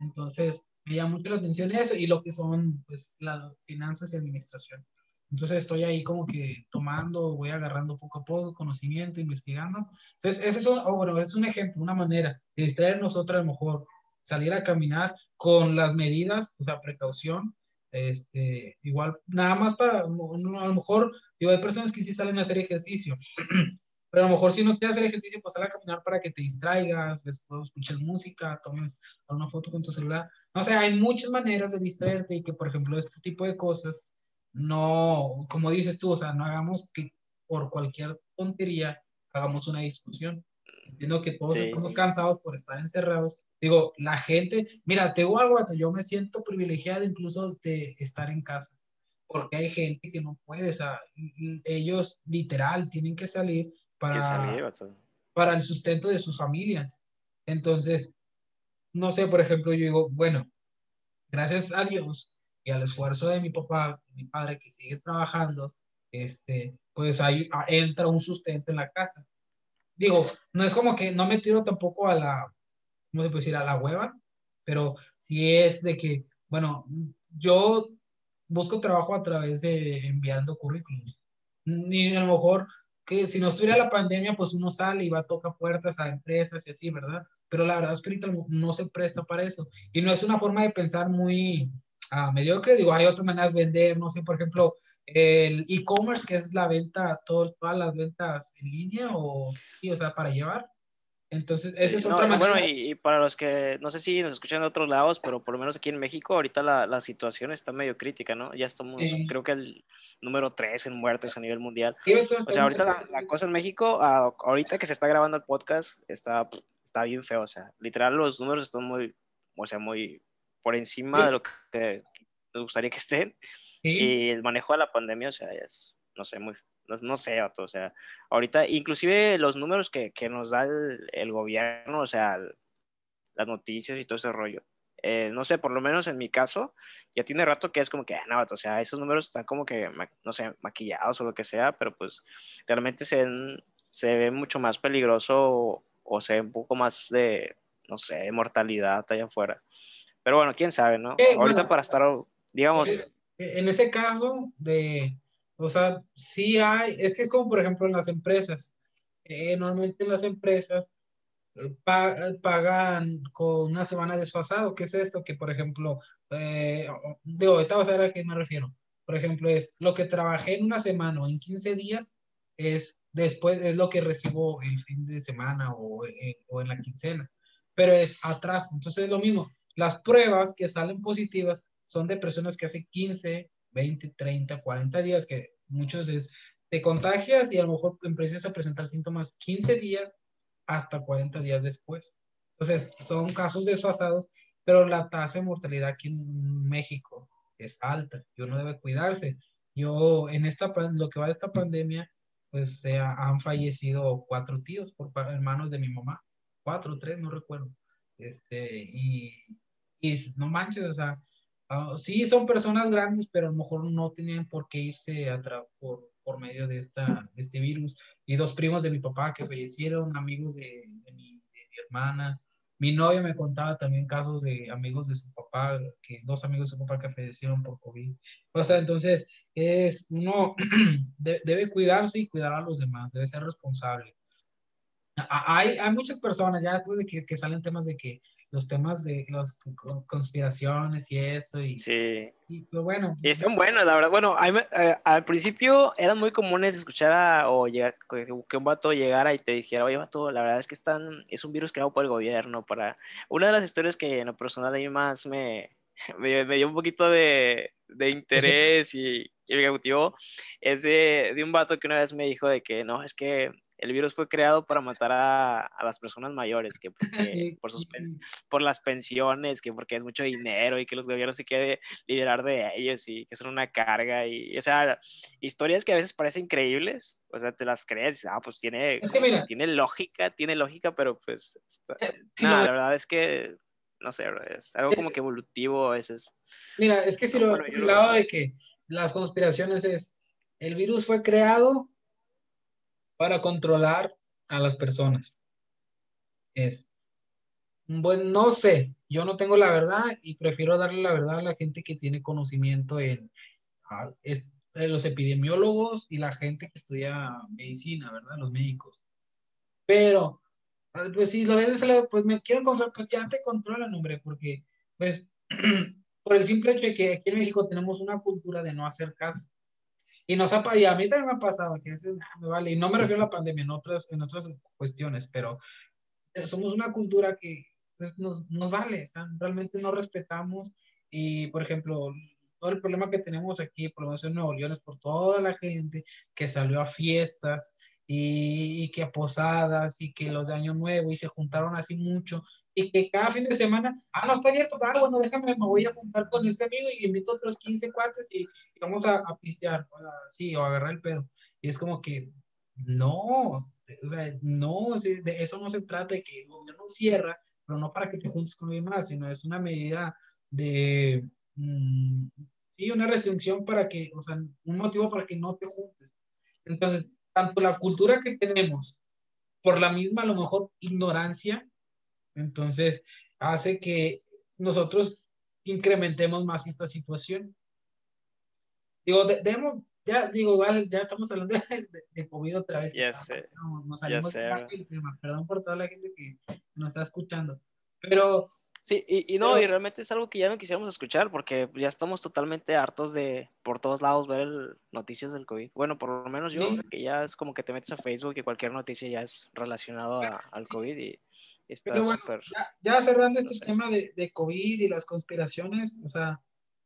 Entonces, me llama mucho la atención eso y lo que son pues las finanzas y administración. Entonces estoy ahí como que tomando, voy agarrando poco a poco conocimiento, investigando. Entonces, ese es un, oh, bueno, es un ejemplo, una manera de distraernos otra a lo mejor, salir a caminar con las medidas, o sea, precaución, este, igual, nada más para, a lo mejor, digo, hay personas que sí salen a hacer ejercicio, pero a lo mejor si no quieres hacer ejercicio, pues sal a caminar para que te distraigas, ves, escuches música, tomes una foto con tu celular. No sé, hay muchas maneras de distraerte y que, por ejemplo, este tipo de cosas, no, como dices tú, o sea, no hagamos que por cualquier tontería hagamos una discusión. Entiendo que todos estamos cansados por estar encerrados. Digo, la gente, mira, te digo algo, yo me siento privilegiado incluso de estar en casa, porque hay gente que no puede, o sea, ellos literal tienen que salir para, para el sustento de sus familias. Entonces, no sé, por ejemplo, yo digo, bueno, gracias a Dios y al esfuerzo de mi papá, mi padre que sigue trabajando, este, pues ahí entra un sustento en la casa. Digo, no es como que no me tiro tampoco a la, ¿cómo se puede decir? A la hueva, pero sí es de que, bueno, yo busco trabajo a través de enviando currículums. Ni a lo mejor que si no estuviera la pandemia, pues uno sale y va a tocar puertas a empresas y así, ¿verdad? Pero la verdad es que ahorita no se presta para eso. Y no es una forma de pensar muy ah, mediocre, digo, hay otras maneras de vender, no sé, por ejemplo, el e-commerce, que es la venta, todo, todas las ventas en línea, o, o sea, para llevar. Entonces, esa es otra manera. Bueno, y, para los que, no sé si nos escuchan de otros lados, pero por lo menos aquí en México, ahorita la, la situación está medio crítica, ¿no? Ya estamos, creo que el número 3 en muertes a nivel mundial. o sea, ahorita la, cosa en México, ahorita que se está grabando el podcast, está, está bien feo, o sea, literal los números están muy, o sea, muy por encima de lo que nos gustaría que estén. Y el manejo de la pandemia, o sea, es, no sé, muy, no, sé, o sea, ahorita, inclusive los números que, que nos da el, gobierno, o sea, las noticias y todo ese rollo. Eh, no sé, por lo menos en mi caso, ya tiene rato que es como que, ah, no, o sea, esos números están como que, no sé, maquillados o lo que sea, pero pues realmente se, se ve mucho más peligroso o, se ve un poco más de, no sé, mortalidad allá afuera. Pero bueno, quién sabe, ¿no? Eh, ahorita para estar, digamos... Eh, en ese caso de o sea, sí hay, es que es como por ejemplo en las empresas. Eh, normalmente las empresas eh, pagan con una semana desfasado. ¿Qué es esto? Que por ejemplo, eh, digo, ahorita vas a ver a qué me refiero. Por ejemplo, es lo que trabajé en una semana o en 15 días, es después, es lo que recibo el fin de semana o, o en la quincena. Pero es atrás. Entonces es lo mismo. Las pruebas que salen positivas son de personas que hace 15, 20, 30, 40 días, que muchos es, te contagias y a lo mejor empiezas a presentar síntomas 15 días hasta 40 días después. Entonces, son casos desfasados, pero la tasa de mortalidad aquí en México es alta y uno debe cuidarse. Yo, en esta, lo que va de esta pandemia, pues se han fallecido cuatro tíos por hermanos de mi mamá, cuatro, tres, no recuerdo. Este, y, y no manches, o sea, Ah, sí, son personas grandes, pero a lo mejor no tenían por qué irse a por, por medio de, esta, de este virus. Y dos primos de mi papá que fallecieron, amigos de, mi, hermana. Mi novia me contaba también casos de amigos de su papá, que dos amigos de su papá que fallecieron por COVID. O sea, entonces, es uno debe cuidarse y cuidar a los demás, debe ser responsable. Hay, hay muchas personas, ya después de que, que salen temas de que los temas de las conspiraciones y eso. Y, sí. Y pues bueno. Y están buenos, la verdad. Bueno, eh, al principio eran muy comunes escuchar a, o llegar, que un vato llegara y te dijera, oye, vato, la verdad es que están, es un virus creado por el gobierno. para Una de las historias que en lo personal a mí más me, me, dio un poquito de, de interés y, y, me cautivó es de, de un vato que una vez me dijo de que no, es que el virus fue creado para matar a, a las personas mayores, que por, sus, por las pensiones, que porque es mucho dinero y que los gobiernos se quieren liberar de ellos y que son una carga. Y, o sea, historias que a veces parecen increíbles, o sea, te las crees, ah, pues tiene, tiene lógica, tiene lógica, pero pues, eh, la verdad es que, no sé, es algo como que evolutivo a veces. Mira, es que si lo, lado de que las conspiraciones es el virus fue creado para controlar a las personas. Es, bueno, no sé, yo no tengo la verdad y prefiero darle la verdad a la gente que tiene conocimiento en, los epidemiólogos y la gente que estudia medicina, ¿verdad? Los médicos. Pero, pues si lo ves, pues me quiero controlar, pues ya te controlan, hombre, porque, pues, por el simple hecho de que aquí en México tenemos una cultura de no hacer caso. Y nos ha y a mí también me ha pasado que a veces ah, me vale, y no me refiero a la pandemia, en otras, en otras cuestiones, pero eh, somos una cultura que pues, nos, nos vale, realmente no respetamos. Y, por ejemplo, todo el problema que tenemos aquí, por lo menos en Nuevo León, es por toda la gente que salió a fiestas y, y, que a posadas y que los de Año Nuevo y se juntaron así mucho y que cada fin de semana, ah, no está abierto, ah, bueno, déjame, me voy a juntar con este amigo y invito a otros 15 cuates y, vamos a, a pistear, sí, o agarrar el pedo. Y es como que, no, o sea, no, de eso no se trata, de que el gobierno cierra, pero no para que te juntes con alguien más, sino es una medida de, mm, sí, una restricción para que, o sea, un motivo para que no te juntes. Entonces, tanto la cultura que tenemos, por la misma, a lo mejor, ignorancia, entonces, hace que nosotros incrementemos más esta situación. Digo, debemos, ya digo, ya estamos hablando de, de, COVID otra vez. Ya sé. nos salimos del tema. Perdón por toda la gente que nos está escuchando. Pero. Sí, y, y no, y realmente es algo que ya no quisiéramos escuchar porque ya estamos totalmente hartos de por todos lados ver noticias del COVID. Bueno, por lo menos yo, que ya es como que te metes a Facebook y cualquier noticia ya es relacionado al COVID y pero bueno, ya, cerrando este tema de, de, COVID y las conspiraciones, o sea,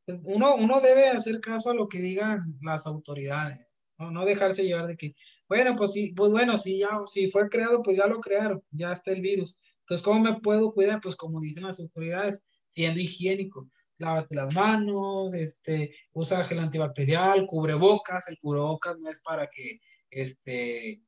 pues, uno, uno debe hacer caso a lo que digan las autoridades, ¿no? no dejarse llevar de que, bueno, pues sí, pues bueno, si ya, si fue creado, pues ya lo crearon, ya está el virus. Entonces, ¿cómo me puedo cuidar? Pues como dicen las autoridades, siendo higiénico. Lávate las manos, este, usa gel antibacterial, cubrebocas. El cubrebocas no es para que, este,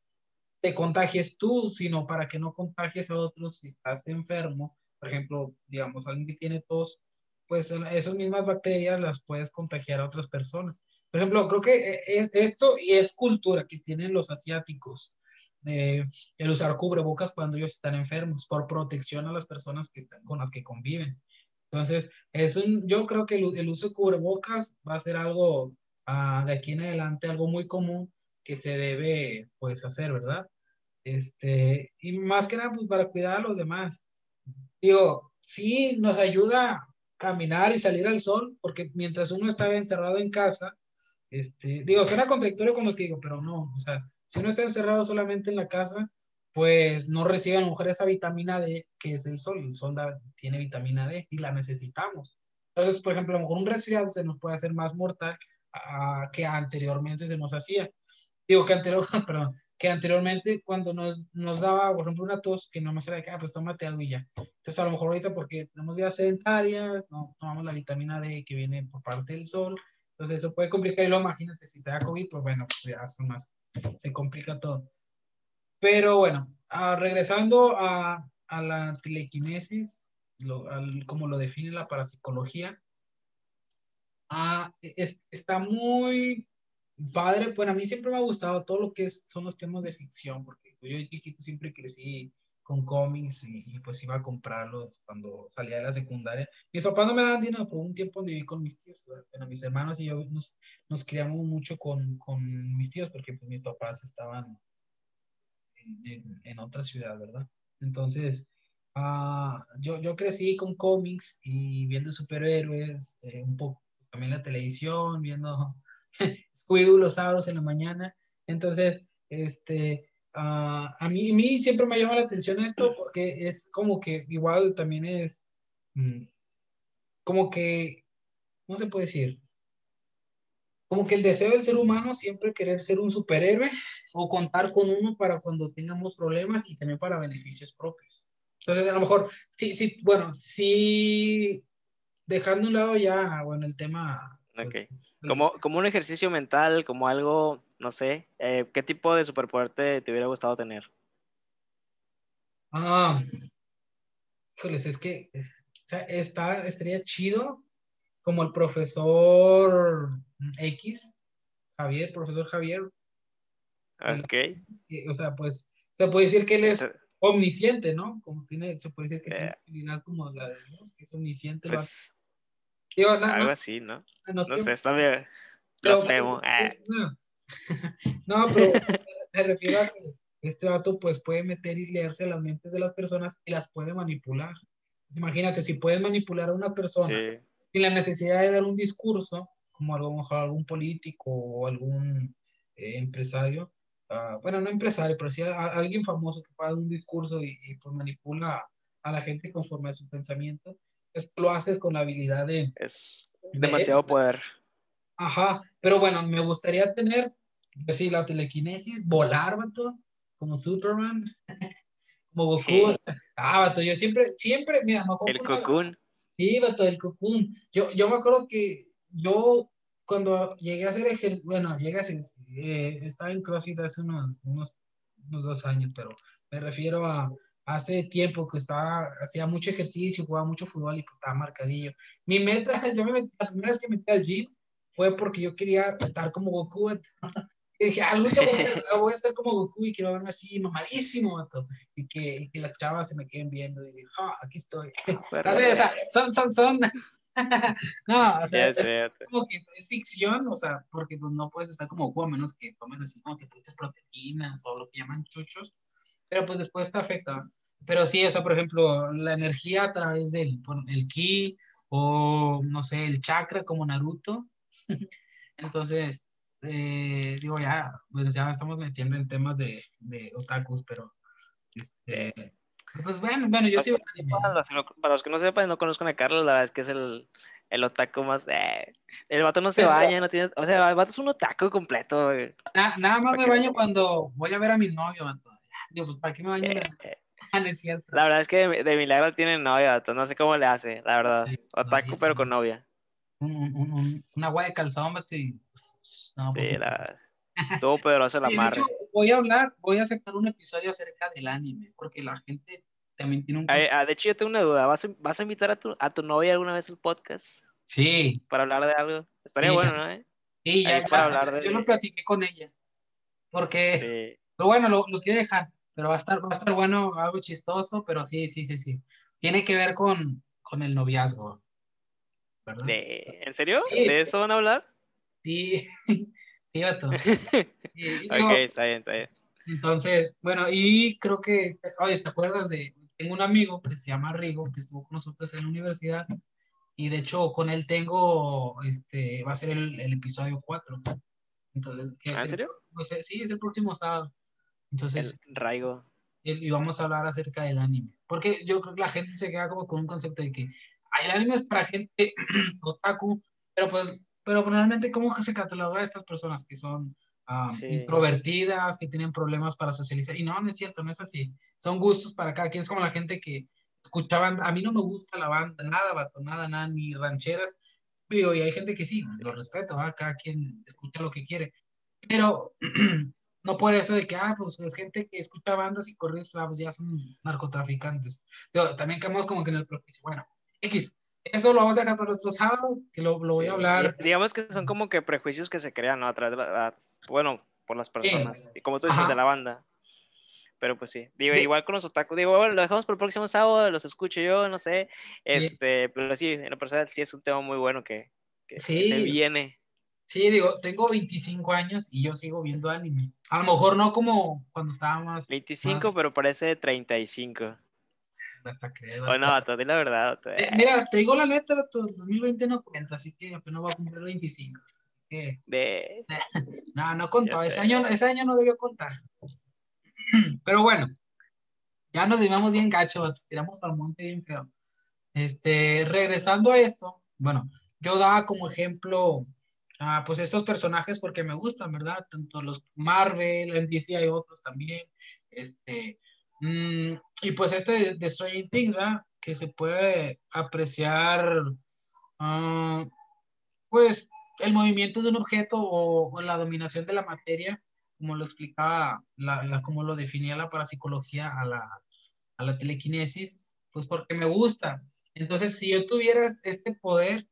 te contagies tú, sino para que no contagies a otros si estás enfermo. Por ejemplo, digamos, alguien que tiene tos, pues esas mismas bacterias las puedes contagiar a otras personas. Por ejemplo, creo que e, es esto y es cultura que tienen los asiáticos, de el usar cubrebocas cuando ellos están enfermos, por protección a las personas que están, con las que conviven. Entonces, es un, yo creo que el, uso de cubrebocas va a ser algo ah, de aquí en adelante, algo muy común que se debe pues hacer, ¿verdad? Este, y más que nada pues para cuidar a los demás. Digo, sí nos ayuda caminar y salir al sol, porque mientras uno estaba encerrado en casa, este, digo, suena contradictorio como que digo, pero no, o sea, si uno está encerrado solamente en la casa, pues no recibe a lo mejor esa vitamina D que es el sol. El sol tiene vitamina D y la necesitamos. Entonces, por ejemplo, a lo mejor un resfriado se nos puede hacer más mortal a, que anteriormente se nos hacía digo que, perdón, que anteriormente cuando nos, nos daba, por ejemplo, una tos, que no me era de que, ah, pues tómate algo y ya. Entonces, a lo mejor ahorita porque tenemos vidas sedentarias, no tomamos la vitamina D que viene por parte del sol, entonces eso puede complicar. Y luego, imagínate, si te da COVID, pues bueno, pues ya son más, se complica todo. Pero bueno, ah, regresando a, a, la telequinesis, lo, al, como lo define la parapsicología, ah, es, está muy padre, pues a mí siempre me ha gustado todo lo que son los temas de ficción, porque yo chiquito siempre crecí con cómics y, pues iba a comprarlos cuando salía de la secundaria. Mis papás no me daban dinero por un tiempo donde viví con mis tíos, pero mis hermanos y yo nos, nos criamos mucho con, con mis tíos porque pues mis papás estaban en, en, otra ciudad, ¿verdad? Entonces, uh, yo, yo crecí con cómics y viendo superhéroes, eh, un poco también la televisión, viendo Scooby-Doo los sábados en la mañana. Entonces, este, uh, a, mí, a mí siempre me llama la atención esto porque es como que igual también es mm, como que, ¿cómo se puede decir? Como que el deseo del ser humano siempre querer ser un superhéroe o contar con uno para cuando tengamos problemas y también para beneficios propios. Entonces, a lo mejor, sí, sí, bueno, sí, dejando un lado ya, bueno, el tema. Pues, como, como un ejercicio mental, como algo, no sé, eh, ¿qué tipo de superpoder te, te, hubiera gustado tener? Ah, híjoles, es que o sea, está, estaría chido como el profesor X, Javier, profesor Javier. Ok. O sea, pues, se puede decir que él es omnisciente, ¿no? Como tiene, se puede decir que tiene habilidad como la de Dios, que es omnisciente. Pues, algo así, ¿no? No, sé, está bien. Blasfemo. Ah. No, pero me refiero a que este dato pues puede meter y leerse a las mentes de las personas y las puede manipular. Imagínate, si puedes manipular a una persona sin la necesidad de dar un discurso, como algún, algún político o algún eh, empresario, ah, bueno, no empresario, pero sí alguien famoso que pueda dar un discurso y, pues manipula a la gente conforme a su pensamiento, esto lo haces con la habilidad de... Es demasiado poder. Ajá, pero bueno, me gustaría tener, pues sí, la telequinesis, volar, vato, como Superman, como Goku. Ah, vato, yo siempre, siempre, mira, me acuerdo. El Cocoon. Sí, vato, el Cocoon. Yo, yo me acuerdo que yo, cuando llegué a hacer ejercicio, bueno, llegué a hacer, eh, estaba en CrossFit hace unos, unos, unos dos años, pero me refiero a hace tiempo que estaba, hacía mucho ejercicio, jugaba mucho fútbol y pues estaba marcadillo. Mi meta, yo me metí, la primera vez que metí al gym, fue porque yo quería estar como Goku. Y dije, algún día voy a, estar como Goku y quiero verme así mamadísimo, y que, y que las chavas se me queden viendo y digo, oh, aquí estoy. Ah, o sea, son, son, son. no, o sea, es, como que es ficción, o sea, porque pues, no puedes estar como Goku a menos que tomes así como que proteínas o lo que llaman chuchos, pero pues después te afecta. Pero sí, o sea, por ejemplo, la energía a través del el ki o, no sé, el chakra como Naruto, Entonces, eh, digo, ya, pues ya estamos metiendo en temas de, de otakus, pero este, pues bueno, bueno, yo sí. Para los, que no sepan, no conozco a Carlos, la verdad es que es el, el otaku más. Eh, el vato no se baña, no tiene. O sea, el vato es un otaku completo. nada más me baño cuando voy a ver a mi novio, Digo, pues, ¿para qué me baño? Eh, eh. Ah, es cierto. La verdad es que de, milagro tiene novia, no sé cómo le hace, la verdad. otaku, pero con novia un, un, agua de calzón, y, pues, no, pues, sí, la, todo poderoso la marca. voy a hablar, voy a sacar un episodio acerca del anime, porque la gente también tiene un... Ah, de hecho, yo tengo una duda, ¿vas a, vas a invitar a tu, a tu novia alguna vez al podcast? Sí. Para hablar de algo. Estaría bueno, ¿no? Sí, ya, ya yo lo platiqué con ella, porque, pero bueno, lo, lo quiero dejar, pero va a estar, va a estar bueno, algo chistoso, pero sí, sí, sí, sí. Tiene que ver con, con el noviazgo. ¿En serio? ¿De eso van a hablar? Sí, sí, vato. ok, está bien, está bien. Entonces, bueno, y creo que, oye, ¿te acuerdas de, tengo un amigo que se llama Rigo, que estuvo con nosotros en la universidad, y de hecho con él tengo, este, va a ser el, el episodio 4. Entonces, ¿Ah, ¿En serio? pues, sí, es el próximo sábado. Entonces, el Raigo. Y vamos a hablar acerca del anime. Porque yo creo que la gente se queda como con un concepto de que, el anime es para gente otaku, pero pues, pero normalmente, ¿cómo se cataloga a estas personas que son introvertidas, que tienen problemas para socializar? Y no, no es cierto, no es así. Son gustos para cada quien. Es como la gente que escuchaban, a mí no me gusta la banda, nada, vato, nada, nada, ni rancheras. Digo, y hay gente que sí, lo respeto, cada quien escucha lo que quiere. Pero no por eso de que, ah, pues es gente que escucha bandas y corridos, ah, pues ya son narcotraficantes. Pero también quedamos como que en el propicio, bueno, X. Eso lo vamos a dejar para otro sábado, que lo, lo voy a hablar. Digamos que son como que prejuicios que se crean, ¿no? A través de la, bueno, por las personas. Y como tú dices, de la banda. Pero pues sí. Digo, igual con los otaku. Digo, bueno, lo dejamos para el próximo sábado, los escucho yo, no sé. Este, pero sí, en lo personal sí es un tema muy bueno que, que, sí. se viene. Sí, digo, tengo 25 años y yo sigo viendo anime. A lo mejor no como cuando estaba más. 25, pero parece 35 hasta creer. Bueno, vato, di la verdad. Eh, mira, te digo la neta, 2020 no cuenta, así que apenas va a cumplir 25. De... no, no contó, ese año, ese año no debió contar. Pero bueno, ya nos dimos bien gacho, tiramos para el monte bien feo. Este, regresando a esto, bueno, yo daba como ejemplo a pues estos personajes porque me gustan, ¿verdad? Tanto los Marvel, DC hay otros también, este, Mm, y pues este de Stranger Things, Que se puede apreciar, ah, pues, el movimiento de un objeto o, la dominación de la materia, como lo explicaba, la, como lo definía la parapsicología a la, a la telequinesis, pues porque me gusta. Entonces, si yo tuviera este poder,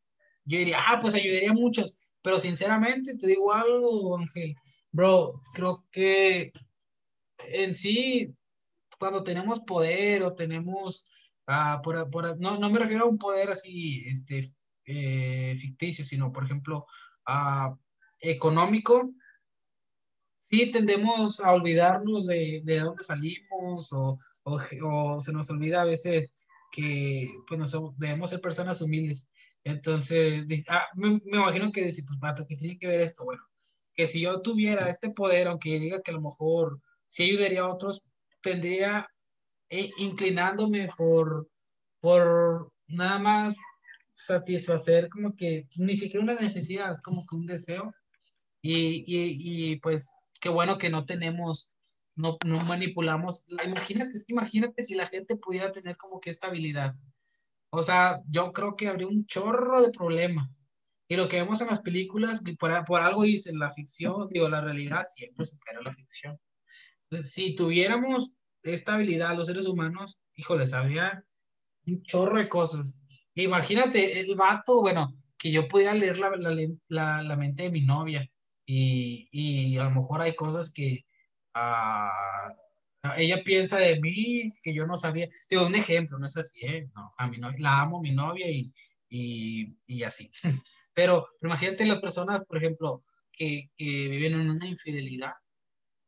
yo diría, ah, pues ayudaría a muchos. Pero sinceramente te digo algo, Ángel, bro, creo que en sí, cuando tenemos poder o tenemos, ah, por, por, no, no me refiero a un poder así, este, eh, ficticio, sino, por ejemplo, uh, económico, sí tendemos a olvidarnos de, de dónde salimos o, o, o, se nos olvida a veces que pues, nos, debemos ser personas humildes. Entonces, ah, me, me, imagino que decir, pues, Pato, ¿qué tiene que ver esto? Bueno, que si yo tuviera este poder, aunque diga que a lo mejor sí ayudaría a otros, tendría eh, inclinándome por, por nada más satisfacer como que ni siquiera una necesidad, es como que un deseo. Y, y, pues qué bueno que no tenemos, no, no manipulamos. Imagínate, imagínate si la gente pudiera tener como que esta habilidad. O sea, yo creo que habría un chorro de problemas. Y lo que vemos en las películas, por, por algo dicen, la ficción, digo, la realidad siempre supera la ficción. Entonces, si tuviéramos esta habilidad los seres humanos, híjoles, habría un chorro de cosas. Imagínate el vato, bueno, que yo pudiera leer la, la, la, mente de mi novia y, y, a lo mejor hay cosas que uh, ella piensa de mí que yo no sabía. Digo, un ejemplo, no es así, ¿eh? No, a mi novia, la amo, mi novia y, y, y así. Pero, pero, imagínate las personas, por ejemplo, que, que viven en una infidelidad,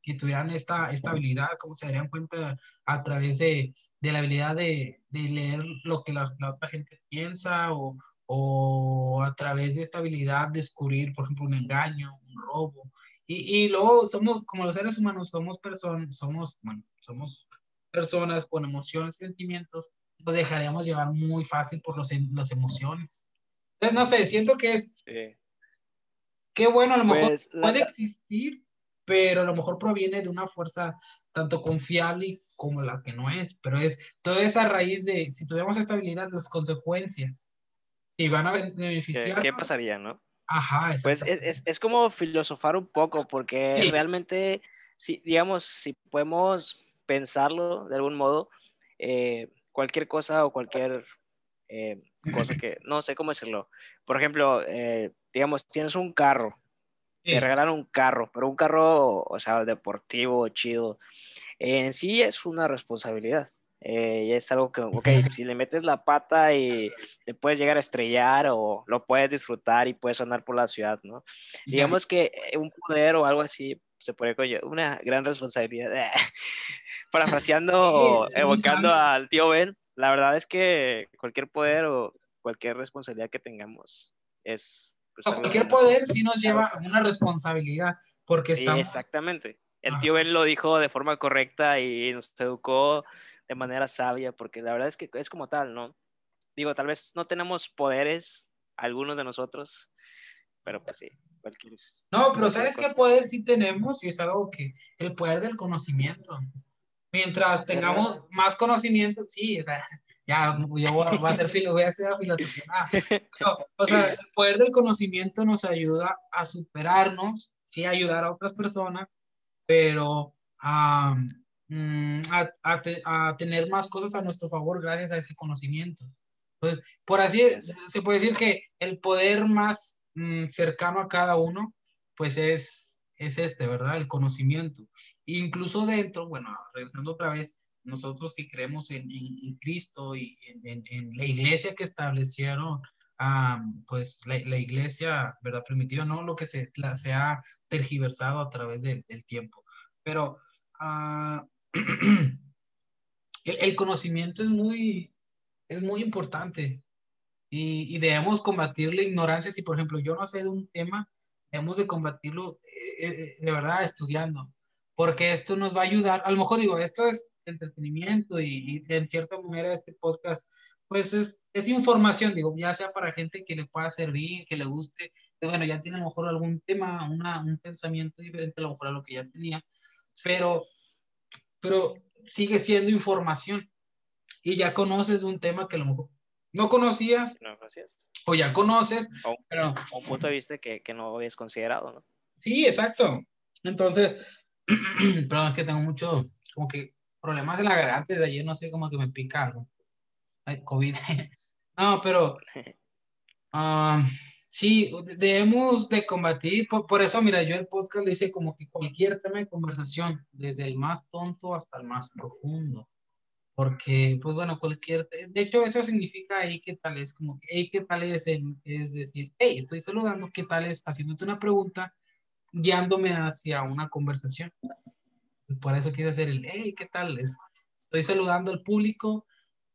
que tuvieran esta, esta habilidad, cómo se darían cuenta a través de, de la habilidad de, de, leer lo que la, la otra gente piensa o, o, a través de esta habilidad descubrir, por ejemplo, un engaño, un robo. Y, y luego somos, como los seres humanos, somos personas, somos, bueno, somos personas con emociones y sentimientos, nos dejaríamos llevar muy fácil por los, las emociones. Entonces, no sé, siento que es... Sí. Qué bueno, a lo mejor pues, puede la... existir, pero a lo mejor proviene de una fuerza tanto confiable como la que no es, pero es toda esa raíz de, si tuviéramos estabilidad, las consecuencias, y van a beneficiar. ¿Qué, qué pasaría, no? Ajá, Pues es, es, es, como filosofar un poco, porque sí. realmente, si, digamos, si podemos pensarlo de algún modo, eh, cualquier cosa o cualquier eh, cosa que, no sé cómo decirlo, por ejemplo, eh, digamos, tienes un carro, sí. te regalan un carro, pero un carro, o sea, deportivo, chido, en sí es una responsabilidad. Eh, y es algo que, ok, si le metes la pata y le puedes llegar a estrellar o lo puedes disfrutar y puedes andar por la ciudad, ¿no? Digamos que eh, un poder o algo así se puede coño, una gran responsabilidad. Parafraseando, evocando al tío Ben, la verdad es que cualquier poder o cualquier responsabilidad que tengamos es... Pues, cualquier poder sí nos lleva a una responsabilidad, porque estamos... exactamente. El tío Ben lo dijo de forma correcta y nos educó de manera sabia, porque la verdad es que es como tal, ¿no? Digo, tal vez no tenemos poderes, algunos de nosotros, pero pues sí, cualquier... No, pero ¿sabes qué poder sí tenemos? Y es algo que, el poder del conocimiento. Mientras tengamos más conocimiento, sí, o sea, ya yo voy a, hacer filo, voy a estudiar filosofía. Ah, o sea, el poder del conocimiento nos ayuda a superarnos, sí, ayudar a otras personas, pero um, a, a, a, tener más cosas a nuestro favor gracias a ese conocimiento. Entonces, por así se puede decir que el poder más mm, cercano a cada uno, pues es, es este, ¿verdad? El conocimiento. Incluso dentro, bueno, regresando otra vez, nosotros que creemos en, en, en Cristo y en, en, la iglesia que establecieron, um, pues la, la, iglesia, ¿verdad? Primitiva, no lo que se, la, se ha tergiversado a través de, del tiempo. Pero uh, el, conocimiento es muy, es muy importante y, debemos combatir la ignorancia. Si, por ejemplo, yo no sé de un tema, debemos de combatirlo eh, eh, de verdad estudiando, porque esto nos va a ayudar. A lo mejor digo, esto es entretenimiento y, en cierta manera este podcast, pues es, es información, digo, ya sea para gente que le pueda servir, que le guste, bueno, ya tiene a lo mejor algún tema, una, un pensamiento diferente a lo mejor a lo que ya tenía, pero pero sigue siendo información y ya conoces un tema que a lo mejor no conocías no conocías. o ya conoces, o, pero... un punto de vista que, que no habías considerado, ¿no? Sí, exacto. Entonces, perdón, es que tengo mucho, como que problemas de la garganta de ayer, no sé, como que me pica algo. Ay, COVID. no, pero... Um, Sí, debemos de combatir, por, eso, mira, yo el podcast le hice como que cualquier tema de conversación, desde el más tonto hasta el más profundo, porque, pues bueno, cualquier, de hecho, eso significa, ahí qué tal es, como hey, qué tal es, es decir, hey, estoy saludando, qué tal es, haciéndote una pregunta, guiándome hacia una conversación. Por eso quise hacer el, hey, qué tal es, estoy saludando al público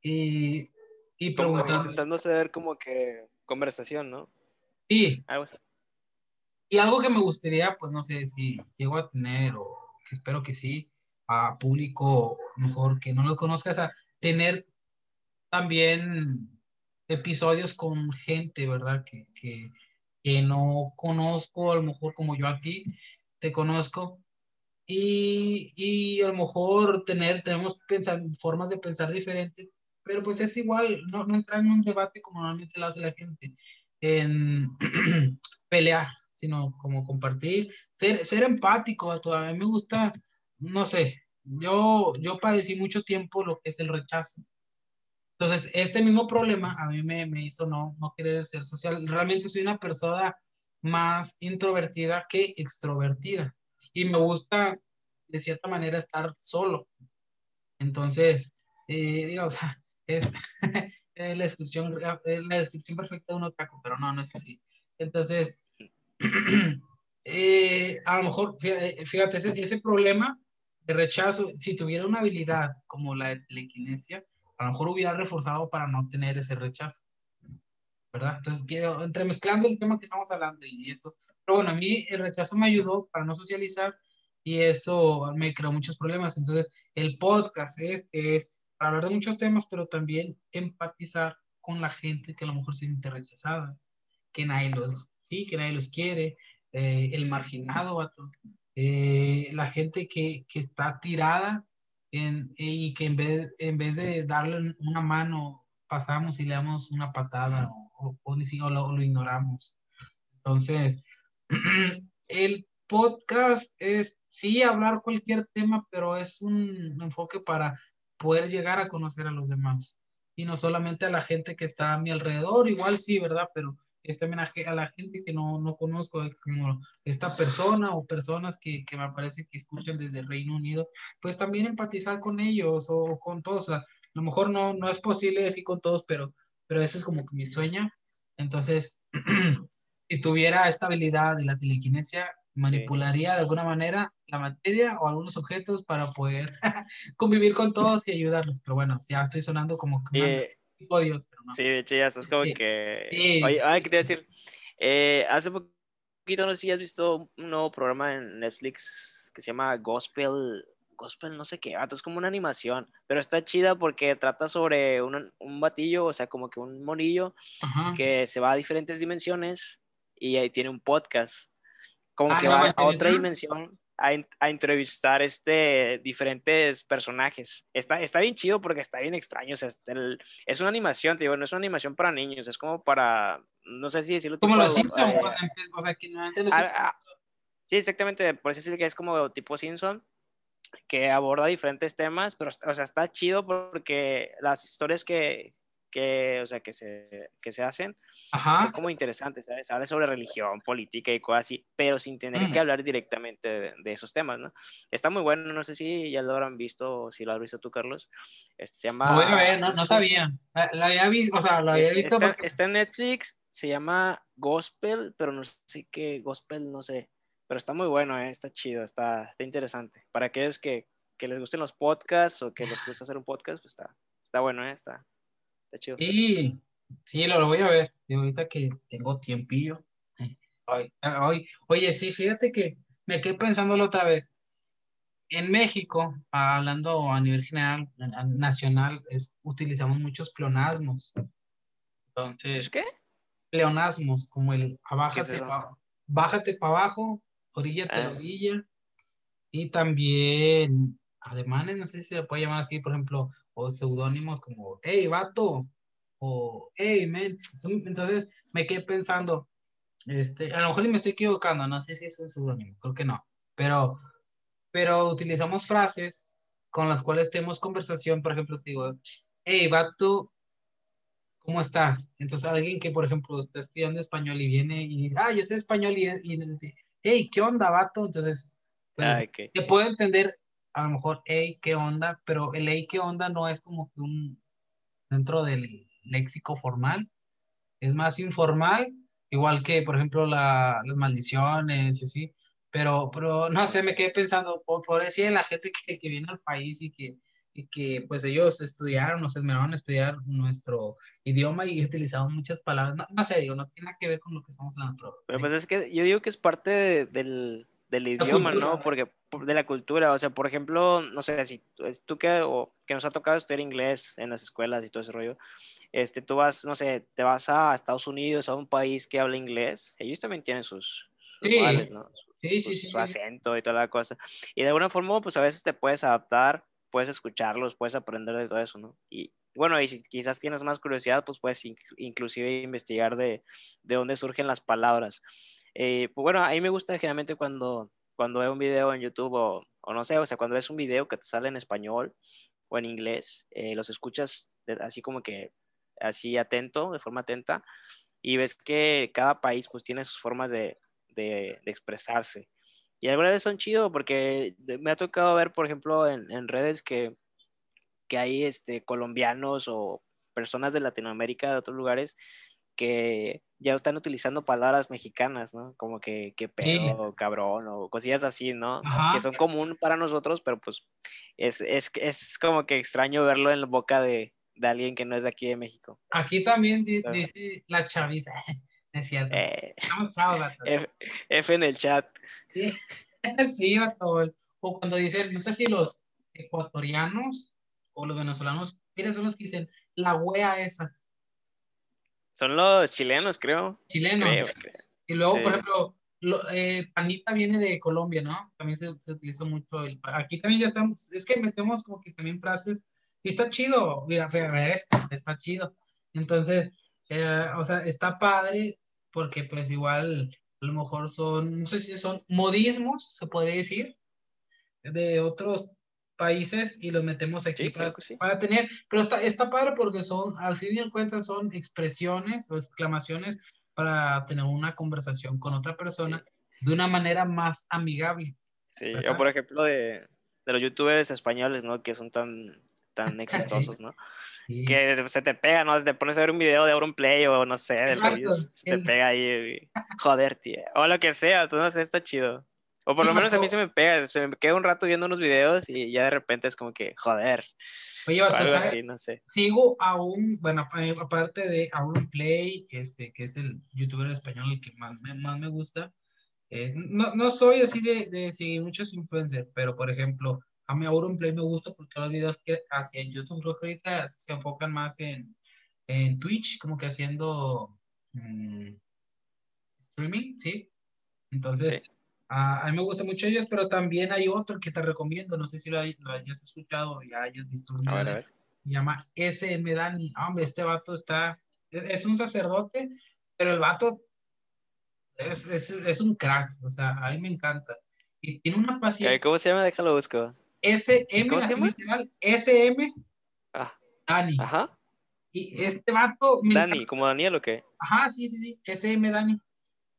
y, y preguntando. Intentando hacer como que conversación, ¿no? Sí. Y algo que me gustaría, pues no sé si llego a tener, o que espero que sí, a público mejor que no lo conozcas, a tener también episodios con gente, ¿verdad? Que, que, que no conozco, a lo mejor como yo a ti te conozco, y, y, a lo mejor tener, tenemos pensar, formas de pensar diferentes, pero pues es igual, no, no entrar en un debate como normalmente lo hace la gente en pelear, sino como compartir, ser, ser empático. A mí me gusta, no sé, yo, yo padecí mucho tiempo lo que es el rechazo. Entonces, este mismo problema a mí me, me hizo no, no querer ser social. Realmente soy una persona más introvertida que extrovertida. Y me gusta, de cierta manera, estar solo. Entonces, eh, digo, o sea, es, la descripción, la descripción perfecta de un otaku, pero no, no es así. Entonces, eh, a lo mejor, fíjate, ese, ese, problema de rechazo, si tuviera una habilidad como la de telequinesia, a lo mejor hubiera reforzado para no tener ese rechazo. ¿Verdad? Entonces, quiero, entremezclando el tema que estamos hablando y esto, pero bueno, a mí el rechazo me ayudó para no socializar y eso me creó muchos problemas. Entonces, el podcast este es hablar de muchos temas, pero también empatizar con la gente que a lo mejor se siente rechazada, que nadie los, sí, que nadie los quiere, eh, el marginado, eh, la gente que, que está tirada en, y que en vez, en vez de darle una mano, pasamos y le damos una patada o, o, o lo, lo ignoramos. Entonces, el podcast es sí hablar cualquier tema, pero es un enfoque para poder llegar a conocer a los demás. Y no solamente a la gente que está a mi alrededor, igual sí, ¿verdad? Pero es también a, la gente que no, no conozco, como esta persona o personas que, que, me parece que escuchan desde el Reino Unido, pues también empatizar con ellos o, con todos. a lo mejor no, no es posible decir con todos, pero, pero eso es como que mi sueño. Entonces, si tuviera esta habilidad de la telequinesia, manipularía de alguna manera la materia o algunos objetos para poder convivir con todos y ayudarlos. Pero bueno, ya estoy sonando como que tipo Dios, pero no. Sí, de hecho ya estás como que... Oye, ay, quería decir, eh, hace poquito no sé si has visto un nuevo programa en Netflix que se llama Gospel, Gospel no sé qué, ah, es como una animación, pero está chida porque trata sobre un, un batillo, o sea, como que un monillo que se va a diferentes dimensiones y ahí tiene un podcast. Como ah, que va a otra dimensión a, a, entrevistar este, diferentes personajes. Está, está bien chido porque está bien extraño. O sea, es una animación, te digo, no es una animación para niños, es como para, no sé si decirlo. Como los Simpsons, eh, o sea, que no Sí, exactamente, por eso decir que es como tipo Simpson que aborda diferentes temas, pero o sea, está chido porque las historias que, que, o sea, que, se, que se hacen son como interesantes, ¿sabes? Habla sobre religión, política y cosas así, pero sin tener que hablar directamente de, esos temas, ¿no? Está muy bueno, no sé si ya lo habrán visto, si lo has visto tú, Carlos. Este, se llama... No, voy a ver, no, no sabía. La, había visto, o sea, lo había visto. Está, está, en Netflix, se llama Gospel, pero no sé qué, Gospel, no sé. Pero está muy bueno, ¿eh? está chido, está, está interesante. Para aquellos que, que les gusten los podcasts o que les gusta hacer un podcast, pues está, está bueno, ¿eh? está, Sí, sí, lo, voy a ver. Y ahorita que tengo tiempillo. Hoy, hoy, oye, sí, fíjate que me quedé pensándolo otra vez. En México, hablando a nivel general, nacional, es, utilizamos muchos pleonasmos. Entonces, ¿qué? Pleonasmos, como el bájate para bájate para abajo, oríllate a ah. orilla. Y también ademanes, no sé si se puede llamar así, por ejemplo, o seudónimos como, hey, vato, o hey, man. Entonces me quedé pensando, este, a lo mejor me estoy equivocando, no sé si es un seudónimo, creo que no, pero, pero utilizamos frases con las cuales tenemos conversación, por ejemplo, te digo, hey, vato, ¿cómo estás? Entonces alguien que, por ejemplo, está estudiando español y viene y, ah, yo sé español y, y hey, ¿qué onda, vato? Entonces, pues, Ah, ok. te puedo entender a lo mejor, hey, ¿qué onda? Pero el hey, ¿qué onda? no es como que un, dentro del léxico formal, es más informal, igual que, por ejemplo, la, las maldiciones y así. Pero, pero, no sé, me quedé pensando, por, por decir la gente que, que viene al país y que, y que pues ellos estudiaron, o se esmeraron a estudiar nuestro idioma y utilizaban muchas palabras. No, no sé, digo, no tiene nada que ver con lo que estamos hablando. Pero, Pero pues es que yo digo que es parte de- del, del idioma. ¿no? Porque por- de la cultura, o sea, por ejemplo, no sé, si tú- que, o, que nos ha tocado estudiar inglés en las escuelas y todo ese rollo, este, tú vas, no sé, te vas a Estados Unidos, a un país que habla inglés, ellos también tienen sus, sus Sí. ¿no? Su- sí, sí, su, sí, su sí. acento y toda la cosa. Y de alguna forma, pues a veces te puedes adaptar, puedes escucharlos, puedes aprender de todo eso, ¿no? Y bueno, y si quizás tienes más curiosidad, pues puedes in- inclusive investigar de, de dónde surgen las palabras. Eh, pues bueno, a mí me gusta generalmente cuando, cuando veo un video en YouTube o, o no sé, o sea, cuando ves un video que te sale en español o en inglés, eh, los escuchas así como que, así atento, de forma atenta, y ves que cada país pues tiene sus formas de, de, de expresarse. Y algunas veces son chido porque me ha tocado ver, por ejemplo, en, en redes que, que hay este, colombianos o personas de Latinoamérica, de otros lugares, que ya están utilizando palabras mexicanas, ¿no? Como que, que pedo, cabrón, o cosillas así, ¿no? Ajá. Que son común para nosotros, pero pues es, es, es como que extraño verlo en la boca de, de alguien que no es de aquí de México. Aquí también dice la chaviza, es cierto. Eh, Estamos chavos, vato. F, F en el chat. Sí, sí, vato. O cuando dicen, no sé si los ecuatorianos o los venezolanos, ¿quiénes son los que dicen la wea esa? Son los chilenos, creo. Chilenos. Creo, creo. Y luego, Sí. por ejemplo, lo- eh, panita viene de Colombia, ¿no? También se, se utiliza mucho el Aquí también ya estamos, es que metemos como que también frases, y está chido, mira, esto, está chido. Entonces, eh, o sea, está padre porque pues igual a lo mejor son, no sé si son modismos, se podría decir, de otros países y los metemos aquí Sí, para, sí. para tener, pero está, está padre porque son, al fin y al cuentas, son expresiones o exclamaciones para tener una conversación con otra persona de una manera más amigable. Sí, ¿Verdad? o por ejemplo de, de los youtubers españoles, ¿no? Que son tan, tan exitosos, ¿no? Sí. Que se te pega, ¿no? Te pones a ver un video de Auronplay o no sé, del se te pega ahí, joder, tío. O lo que sea, sé, está chido. O por lo menos a mí se me pega, se me queda un rato viendo unos videos y ya de repente es como que, joder, Oye, vato, así, no sé. Sigo a un, bueno, aparte de Auron Play, este, que es el youtuber español el que más me, más me gusta. eh, no, no soy así de, de seguir muchos influencers, pero por ejemplo, a mí Auron Play me gusta porque los videos que hacía en YouTube, creo que ahorita se enfocan más en, en Twitch, como que haciendo mm, streaming, ¿sí? Entonces, Sí. A, a mí me gusta mucho ellos, pero también hay otro que te recomiendo, no sé si lo, hay- lo hayas escuchado ya hayas visto un A ver, a ver. Se llama SM Dani. Ah, Hombre, este vato está, es, es un sacerdote, pero el vato es, es, es un crack, o sea, a mí me encanta. Y tiene una paciencia. ¿Cómo se llama? Déjalo busco. SM, ¿Cómo se llama? literal, SM Ah, Dani. ajá. Y este vato, Dani, ¿como Daniel o qué? Ajá, sí, sí, sí, SM Dani.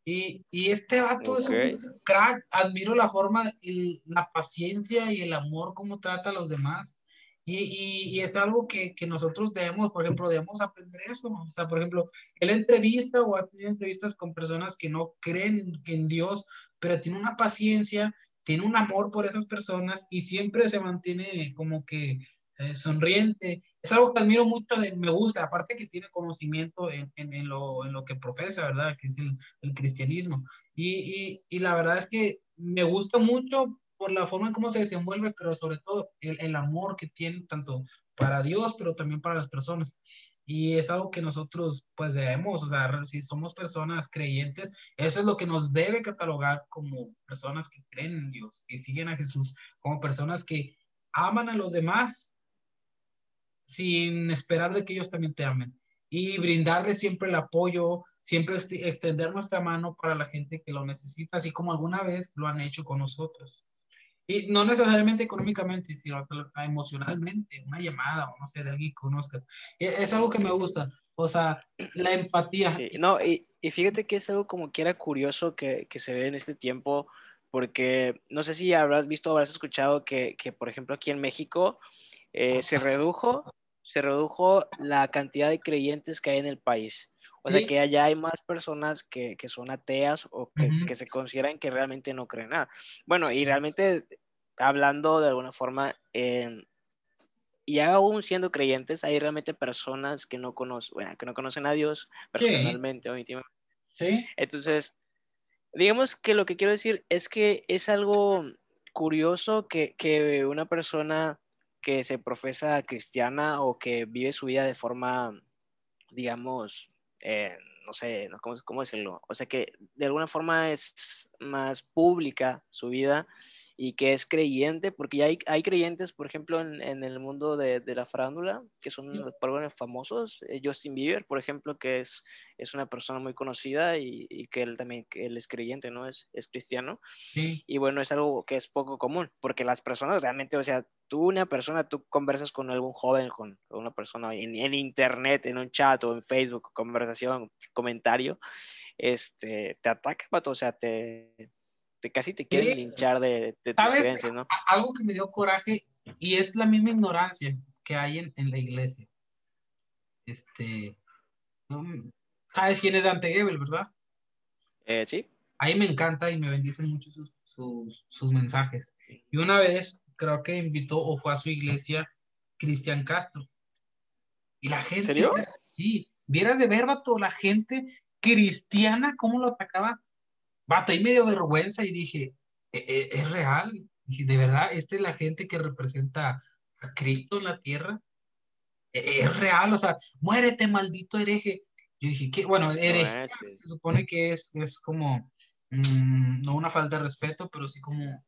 Y, y este vato es Ok. un crack, admiro la forma, el- la paciencia y el amor, cómo trata a los demás. Y, y, y es algo que, que nosotros debemos, por ejemplo, debemos aprender eso. O sea, por ejemplo, él entrevista o ha tenido entrevistas con personas que no creen en Dios, pero tiene una paciencia, tiene un amor por esas personas y siempre se mantiene como que eh, sonriente. Es algo que admiro mucho, de, me gusta, aparte que tiene conocimiento en, en, lo, en lo que profesa, ¿verdad? Que es el, el cristianismo. Y, y, y, la verdad es que me gusta mucho por la forma en cómo se desenvuelve, pero sobre todo el, el amor que tiene tanto para Dios, pero también para las personas. Y es algo que nosotros pues debemos, o sea, si somos personas creyentes, eso es lo que nos debe catalogar como personas que creen en Dios, que siguen a Jesús, como personas que aman a los demás sin esperar de que ellos también te amen. Y brindarles siempre el apoyo, siempre extender nuestra mano para la gente que lo necesita, así como alguna vez lo han hecho con nosotros. Y no necesariamente económicamente, sino emocionalmente, una llamada o no sé, de alguien que conozca. E, es, algo que me gusta, o sea, la empatía. Sí, no, y, y fíjate que es algo como que era curioso que, que se ve en este tiempo, porque no sé si habrás visto, habrás escuchado que, que por ejemplo, aquí en México eh, se redujo, se redujo la cantidad de creyentes que hay en el país. O sea que allá hay más personas que, que son ateas o que, que, se consideran que realmente no creen nada. Bueno, y realmente hablando de alguna forma, y aún siendo creyentes, hay realmente personas que no conocen, bueno, que no conocen a Dios personalmente o íntimamente. Sí. Entonces, digamos que lo que quiero decir es que es algo curioso que, que una persona que se profesa cristiana o que vive su vida de forma, digamos, eh, no sé, ¿cómo, ¿cómo, decirlo? O sea, que de alguna forma es más pública su vida y que es creyente, porque ya hay, hay creyentes, por ejemplo, en, en el mundo de, de, la farándula, que son programas famosos. Eh, Justin Bieber, por ejemplo, que es, es una persona muy conocida y, y, que él también que él es creyente, ¿no? Es, es cristiano. Sí. Y bueno, es algo que es poco común, porque las personas realmente, o sea, tú una persona, tú conversas con algún joven, con, una persona en, en, internet, en un chat o en Facebook, conversación, comentario, este, te ataca, o sea, te te, casi te quieren linchar de, de tus creencias, ¿no? Algo que me dio coraje y es la misma ignorancia que hay en, en la iglesia. Este, ¿sabes quién es Dante Gebel, verdad? Eh, sí. Ahí me encanta y me bendicen mucho sus, sus, sus mensajes. Y una vez creo que invitó o fue a su iglesia Cristian Castro. Y la gente. ¿En serio? Sí, vieras de ver, toda la gente cristiana, cómo lo atacaba Vato, ahí me dio vergüenza y dije, ¿E, e es real? Dije, ¿de verdad esta es la gente que representa a Cristo en la tierra? ¿E, es real, o sea, muérete, maldito hereje. Yo dije, ¿qué? Bueno, hereje se supone que es, es como, mmm, no una falta de respeto, pero sí como,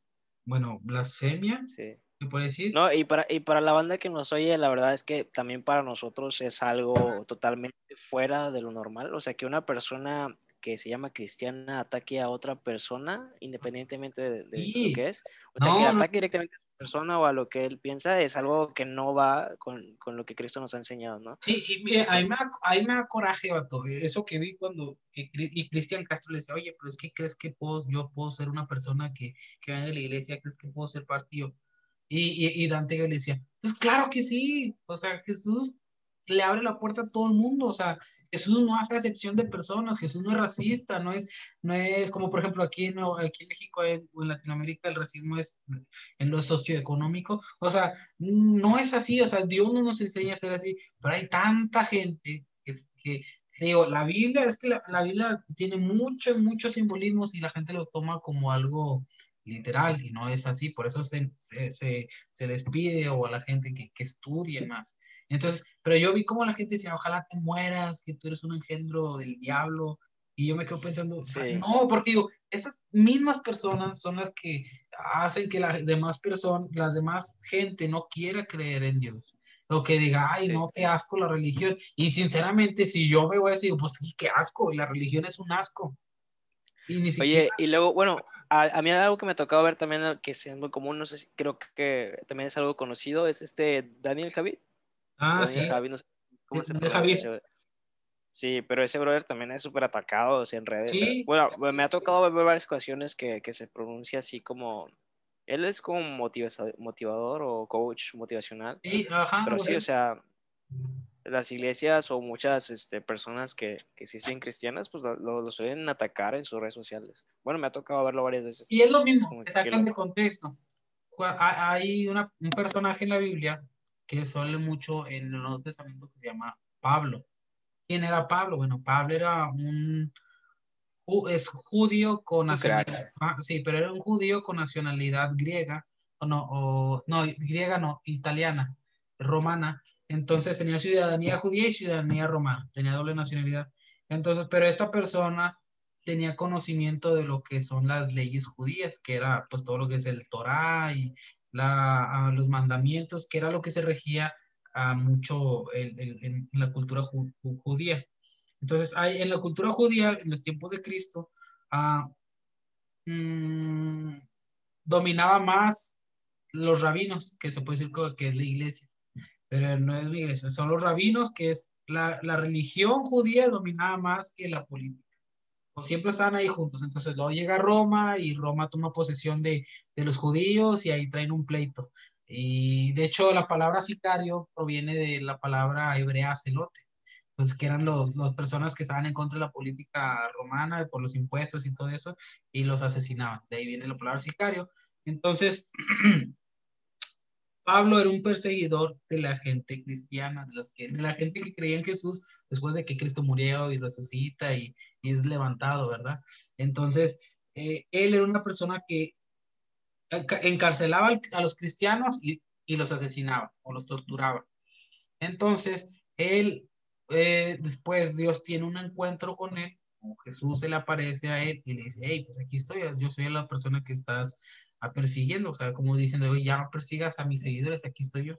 bueno, blasfemia. Sí. ¿Se puede decir? No, y para, y para la banda que nos oye, la verdad es que también para nosotros es algo totalmente fuera de lo normal. O sea, que una persona que se llama cristiana ataque a otra persona, independientemente de, de sí. lo que es. O sea, no, que ataque no. directamente a la persona o a lo que él piensa es algo que no va con, con lo que Cristo nos ha enseñado, ¿no? Sí, y mira, ahí, me, ahí me da coraje, vato, eso que vi cuando, que, y Cristian Castro le decía, oye, pero es que crees que puedo, yo puedo ser una persona que, que va a la iglesia, crees que puedo ser partido. Y, y, y Dante le decía, pues claro que sí, o sea, Jesús le abre la puerta a todo el mundo, o sea, Jesús no hace excepción de personas, Jesús no es racista, no es, no es como por ejemplo aquí en, aquí en México o en Latinoamérica el racismo es en lo socioeconómico, o sea, no es así, o sea, Dios no nos enseña a ser así, pero hay tanta gente que, que digo, la Biblia es que la, la Biblia tiene muchos, muchos simbolismos y la gente los toma como algo literal y no es así, por eso se, se, se, se les pide o a la gente que, que estudie más. Entonces, pero yo vi como la gente decía, ojalá te mueras, que tú eres un engendro del diablo. Y yo me quedo pensando, sí. no, porque digo, esas mismas personas son las que hacen que las demás personas, las demás gente no quiera creer en Dios. O que diga, ay, sí. no, qué asco la religión. Y sinceramente, si yo veo eso, digo, pues sí, qué asco, la religión es un asco. Y ni siquiera... Oye, y luego, bueno, a, a, mí algo que me ha tocado ver también, que es muy común, no sé si creo que también es algo conocido, es este Daniel Javid. Ah, sí. Javi, no sé cómo se Javi. Sí, pero ese brother también es súper atacado o sea, en redes. Sí. Bueno, me ha tocado ver varias ocasiones que, que se pronuncia así como. Él es como motivador o coach motivacional. Sí, ajá. Pero sí, o sea, las iglesias o muchas este, personas que, que sí son cristianas, pues lo, lo, suelen atacar en sus redes sociales. Bueno, me ha tocado verlo varias veces. Y es lo mismo, te sacan de contexto. Hay una, un personaje en la Biblia que suele mucho en el Nuevo Testamento que se llama Pablo. ¿Quién era Pablo? Bueno, Pablo era un es judío con nacionalidad, ah, sí, pero era un judío con nacionalidad griega, o no, o, no, griega no, italiana, romana. Entonces tenía ciudadanía judía y ciudadanía romana, tenía doble nacionalidad. Entonces, pero esta persona tenía conocimiento de lo que son las leyes judías, que era pues todo lo que es el Torah y la, los mandamientos, que era lo que se regía a mucho el, el, en la cultura ju, judía. Entonces, hay, en la cultura judía, en los tiempos de Cristo, uh, mmm, dominaba más los rabinos, que se puede decir que es la iglesia, pero no es la iglesia, son los rabinos, que es la, la religión judía dominaba más que la política. Siempre estaban ahí juntos. Entonces luego llega Roma y Roma toma posesión de, de los judíos y ahí traen un pleito. Y de hecho la palabra sicario proviene de la palabra hebrea celote, pues que eran los, las personas que estaban en contra de la política romana por los impuestos y todo eso, y los asesinaban. De ahí viene la palabra sicario. Entonces, Pablo era un perseguidor de la gente cristiana, de, los que, de la gente que creía en Jesús después de que Cristo murió y resucita y, es levantado, ¿verdad? Entonces, eh, él era una persona que encarcelaba a los cristianos y, los asesinaba o los torturaba. Entonces, él, eh, después Dios tiene un encuentro con él, Jesús se le aparece a él y le dice, hey, pues aquí estoy, yo soy la persona que estás persiguiendo, o sea, como dicen, ya no persigas a mis seguidores, aquí estoy yo.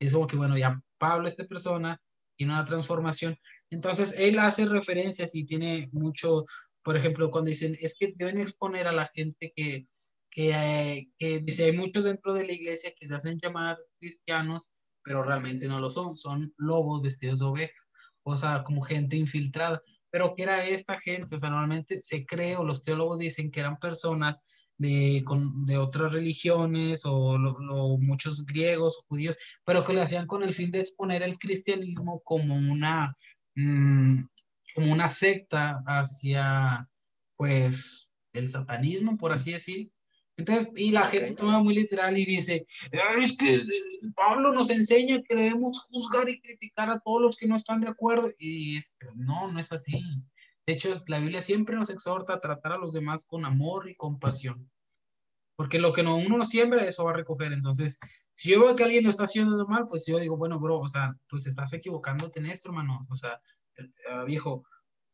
Es como que, bueno, ya Pablo, esta persona, tiene una transformación. Entonces, él hace referencias y tiene mucho, por ejemplo, cuando dicen, es que deben exponer a la gente que, que, eh, que dice, hay muchos dentro de la iglesia que se hacen llamar cristianos, pero realmente no lo son, son lobos vestidos de oveja, o sea, como gente infiltrada. Pero ¿qué era esta gente? O sea, normalmente se cree, o los teólogos dicen que eran personas de, con, de otras religiones o muchos griegos o judíos, pero que lo hacían con el fin de exponer el cristianismo como una, mm, como una secta hacia, pues, el satanismo, por así decir. Entonces, y la gente toma muy literal y dice, es que Pablo nos enseña que debemos juzgar y criticar a todos los que no están de acuerdo. Y no, no es así. De hecho, la Biblia siempre nos exhorta a tratar a los demás con amor y compasión. Porque lo que no, uno no siembra, eso va a recoger. Entonces, si yo veo que alguien lo está haciendo mal, pues yo digo, bueno, bro, o sea, pues estás equivocándote en esto, hermano. O sea, uh, viejo,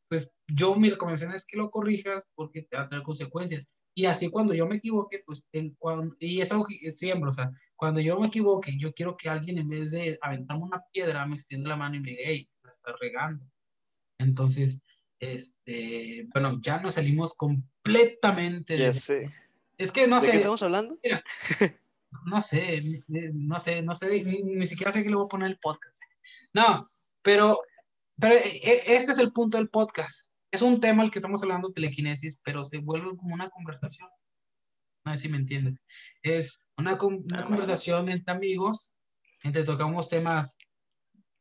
pues yo mi recomendación es que lo corrijas porque te va a tener consecuencias. Y así cuando yo me equivoque, pues, en, cuando, y es algo que siembro, o sea, cuando yo me equivoque, yo quiero que alguien en vez de aventarme una piedra, me extienda la mano y me diga, hey, la estás regando. Entonces, este, bueno, ya nos salimos completamente de... Sé. Es que no ¿De sé. qué estamos hablando? no sé, no sé, no sé, ni, siquiera sé que le voy a poner el podcast. No, pero, pero e, e, este es el punto del podcast. Es un tema al que estamos hablando, telequinesis, pero se vuelve como una conversación. No sé si me entiendes. Es una, una ah, conversación entre amigos, entre tocamos temas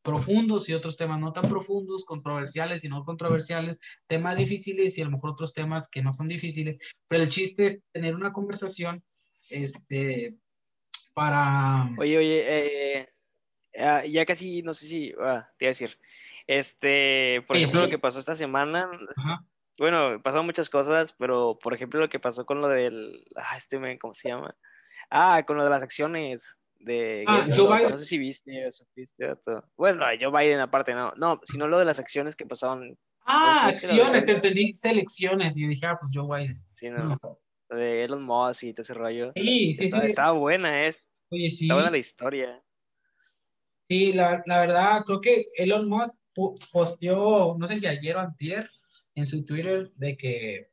profundos y otros temas no tan profundos, controversiales y no controversiales, temas difíciles y a lo mejor otros temas que no son difíciles, pero el chiste es tener una conversación este, para... Oye, oye, eh, ah, ya casi, no sé si, ah, te iba a decir, este, por ejemplo, lo que pasó esta semana, bueno, pasaron muchas cosas, pero por ejemplo, lo que pasó con lo del, ah, este, ¿cómo se llama? Ah, con lo de las acciones de ah, Joe Biden. No sé si viste o supiste. Bueno, Joe Biden aparte, no. No, sino lo de las acciones que pasaron. Ah, acciones, te entendí selecciones. Y yo dije, ah, pues Joe Biden. Sí, no. Lo de Elon Musk y todo ese rollo. Sí, sí, sí. Estaba buena, ¿eh? Oye, sí. Está buena la historia. Sí, la, la verdad, creo que Elon Musk posteó, no sé si ayer o antier, en su Twitter, de que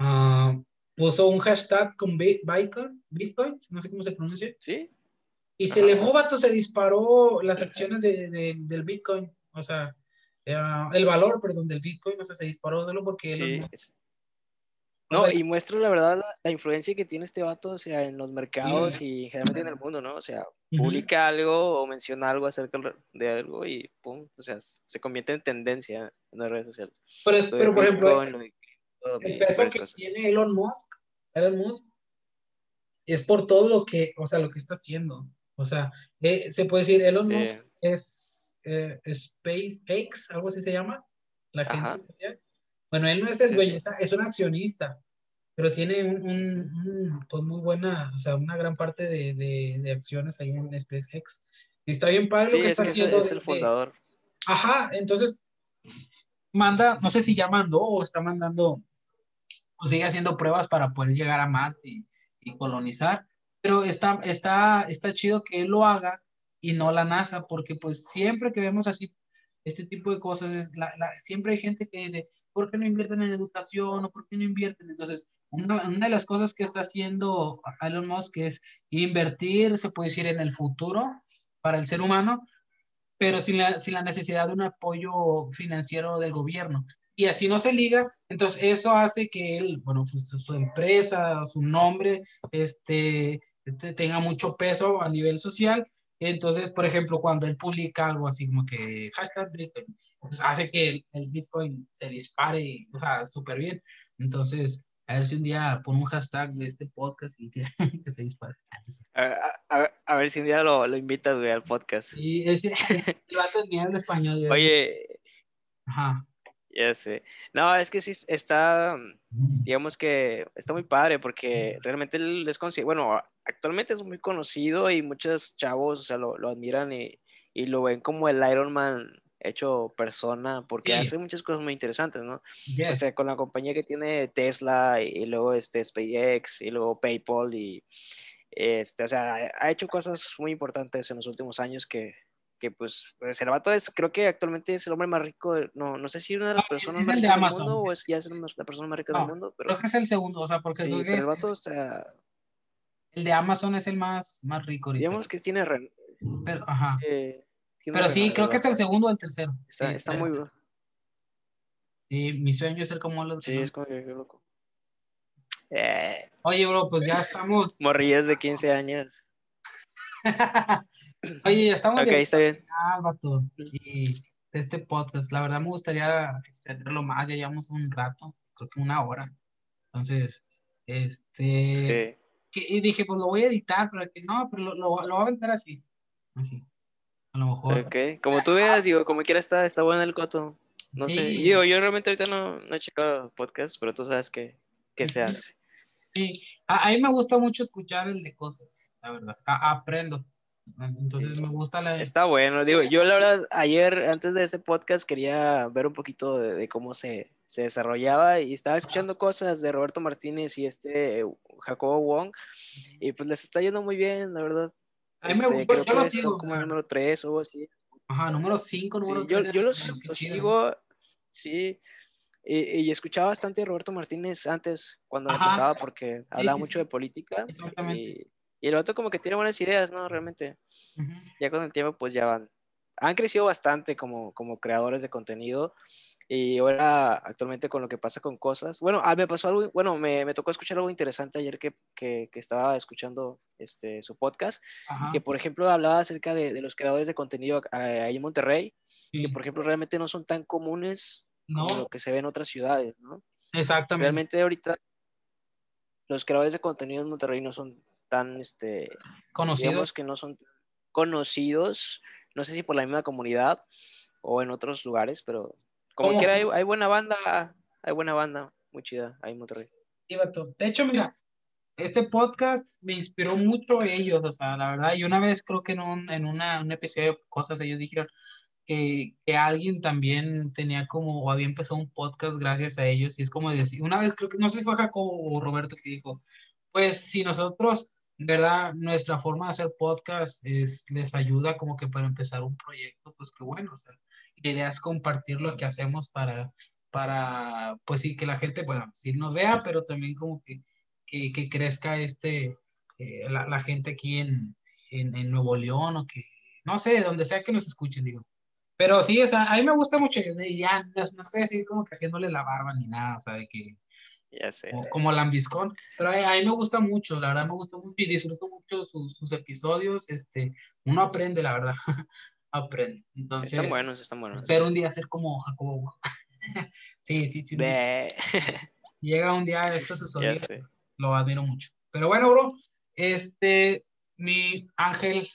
uh, puso un hashtag con Bitcoin, Bitcoins, no sé cómo se pronuncia. Sí. Y se le vato, se disparó las acciones de, de, del Bitcoin, o sea, eh, el valor, perdón, del Bitcoin, o sea, se disparó de lo porque... Sí. No, y muestra la verdad la, influencia que tiene este vato, o sea, en los mercados y generalmente en el mundo, ¿no? O sea, publica algo o menciona algo acerca de algo y pum, o sea, se convierte en tendencia en las redes sociales. Pero, pero por ejemplo, el peso que tiene Elon Musk, Elon Musk, es por todo lo que, o sea, lo que está haciendo. O sea, eh, se puede decir, Elon Musk es eh, SpaceX, algo así se llama, la agencia espacial. Bueno, él no es el dueño, es un accionista, pero tiene un, pues muy buena, o sea, una gran parte de, de, acciones ahí en SpaceX. Y está bien padre lo que está haciendo. Es el fundador. ajá, entonces manda, no sé si ya mandó o está mandando, o sigue haciendo pruebas para poder llegar a Marte y, y colonizar pero está, está, está chido que él lo haga y no la NASA, porque pues siempre que vemos así este tipo de cosas, es la, siempre hay gente que dice, ¿por qué no invierten en educación o por qué no invierten? Entonces, una, una, de las cosas que está haciendo Elon Musk es invertir, se puede decir, en el futuro para el ser humano, pero sin la, sin la necesidad de un apoyo financiero del gobierno. Y así no se liga, entonces eso hace que él, bueno, pues su empresa, su nombre, este, tenga mucho peso a nivel social. Entonces, por ejemplo, cuando él publica algo así como que hashtag Bitcoin, pues hace que el, el Bitcoin se dispare, o sea, súper bien. Entonces, a ver si un día pone un hashtag de este podcast y que, se dispare. A, ver si un día lo, lo invitas, güey, al podcast. Sí, ese, el vato es en español. Oye. Ajá. Ya sé. No, es que sí está, digamos que está muy padre porque realmente él es conocido, bueno, actualmente es muy conocido y muchos chavos, o sea, lo, lo admiran y, y, lo ven como el Iron Man hecho persona porque hace muchas cosas muy interesantes, ¿no? O sea, con la compañía que tiene Tesla y, luego este SpaceX y luego PayPal y este, o sea, ha hecho cosas muy importantes en los últimos años que, que pues, pues el vato es, creo que actualmente es el hombre más rico, no, no sé si una de las personas más ricas del mundo o es ya es la persona más rica del mundo, pero creo que es el segundo, o sea, porque sí, el vato, o sea, el de Amazon es el más, más rico ahorita. Digamos que tiene pero, ajá. Pero sí, creo que es el segundo o el tercero. Está, está muy bueno. Sí, mi sueño es ser como los. Sí, es como que loco. Eh. Oye, bro, pues ya estamos. Morrillas de 15 años. Oye, ya estamos. Ok, está bien. Y este podcast, la verdad me gustaría extenderlo más, ya llevamos un rato, creo que una hora. Entonces, este. Sí. y dije, pues lo voy a editar, pero que no, pero lo, lo, lo voy a aventar así. Así. A lo mejor. Ok, como tú veas, digo, como quiera está, está bueno el coto. No sé, yo, yo realmente ahorita no, no he checado podcast, pero tú sabes que, que se hace. Sí, a, mí me gusta mucho escuchar el de cosas, la verdad, aprendo. Entonces me gusta la... Está bueno, digo, yo la verdad, ayer, antes de este podcast, quería ver un poquito de, cómo se, se, desarrollaba y estaba escuchando cosas de Roberto Martínez y este Jacobo Wong, y pues les está yendo muy bien, la verdad. A mí me este, gustó, yo lo sigo. como el número 3 o así. Ajá, número 5, número 3. yo, yo los, sigo, sí. Y, y, escuchaba bastante a Roberto Martínez antes, cuando empezaba, porque hablaba mucho de política. Y, y, el otro como que tiene buenas ideas, ¿no? Realmente. Ya con el tiempo, pues ya van. Han crecido bastante como, como creadores de contenido. Y ahora, actualmente, con lo que pasa con cosas. Bueno, ah, me pasó algo, bueno, me, me tocó escuchar algo interesante ayer que, que, que estaba escuchando este, su podcast, que por ejemplo hablaba acerca de, de los creadores de contenido ahí en Monterrey, que por ejemplo realmente no son tan comunes como lo que se ve en otras ciudades, ¿no? Exactamente. Realmente ahorita los creadores de contenido en Monterrey no son tan, este, conocidos. que no son conocidos, no sé si por la misma comunidad o en otros lugares, pero como quiera, hay, buena banda, hay buena banda, muy chida, hay Monterrey. De hecho, mira, este podcast me inspiró mucho ellos, o sea, la verdad, y una vez creo que en un, en una, un episodio de cosas ellos dijeron que, que, alguien también tenía como, o había empezado un podcast gracias a ellos, y es como decir, una vez creo que, no sé si fue Jacobo o Roberto que dijo, pues si nosotros, ¿verdad? Nuestra forma de hacer podcast es, les ayuda como que para empezar un proyecto, pues qué bueno, o sea, la idea es compartir lo que hacemos para, para pues sí, que la gente, bueno, sí nos vea, pero también como que, que, que crezca este, eh, la, la, gente aquí en, en, en, Nuevo León o que, no sé, donde sea que nos escuchen, digo. Pero sí, o sea, a mí me gusta mucho, y ya no, no estoy así como que haciéndole la barba ni nada, o sea, de que, ya sé. como lambiscón, pero a, mí me gusta mucho, la verdad me gusta mucho y disfruto mucho sus, sus episodios, este, uno aprende, la verdad. aprende. Entonces, están buenos, están buenos. Espero un día ser como Jacobo. sí, sí, sí. Llega un día esto sucede. Lo admiro mucho. Pero bueno, bro, este, mi ángel,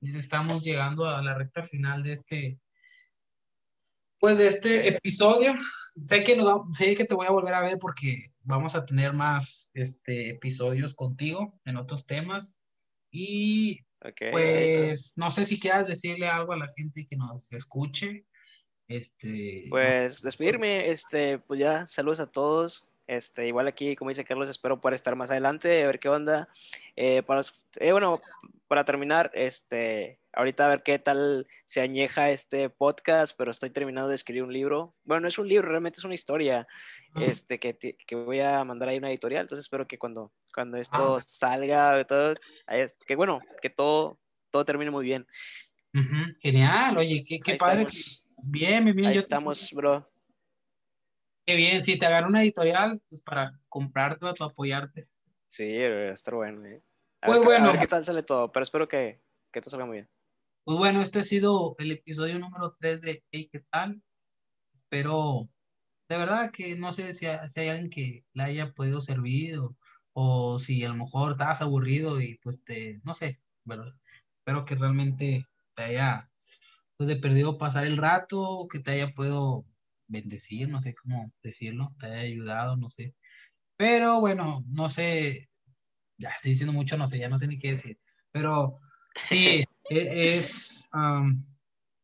estamos llegando a la recta final de este, pues de este episodio. Sé que, no, sé que te voy a volver a ver porque vamos a tener más este, episodios contigo en otros temas. Y pues no sé si quieras decirle algo a la gente que nos escuche. Este, pues despedirme, este, pues ya saludos a todos. Este, igual aquí, como dice Carlos, espero poder estar más adelante, a ver qué onda. Eh, para, eh, bueno, para terminar, este, ahorita a ver qué tal se añeja este podcast, pero estoy terminando de escribir un libro. Bueno, no es un libro, realmente es una historia este, que, que voy a mandar ahí una editorial, entonces espero que cuando, cuando esto Ah. salga, todo, que bueno, que todo, todo termine muy bien. Ujú, Genial, oye, qué, qué padre. estamos. Bien, bien, bien. Ahí yo- estamos, bro. Qué bien, si te agarro una editorial, pues para comprarte o para apoyarte. Sí, estar bueno. eh. A, Pues ver, qué- a bueno. ver qué tal sale todo, pero espero que, que todo salga muy bien. Pues bueno, este ha sido el episodio número 3 de Hey, ¿qué tal? Espero, de verdad que no sé si, ha- si hay alguien que le haya podido servir o, o si a lo mejor estás aburrido y pues te, no sé, ¿verdad? Espero que realmente te haya, pues de perdido pasar el rato, que te haya podido bendecir, no sé cómo decirlo, te haya ayudado, no sé. Pero bueno, no sé, ya estoy diciendo mucho, no sé, ya no sé ni qué decir. Pero sí, e- es,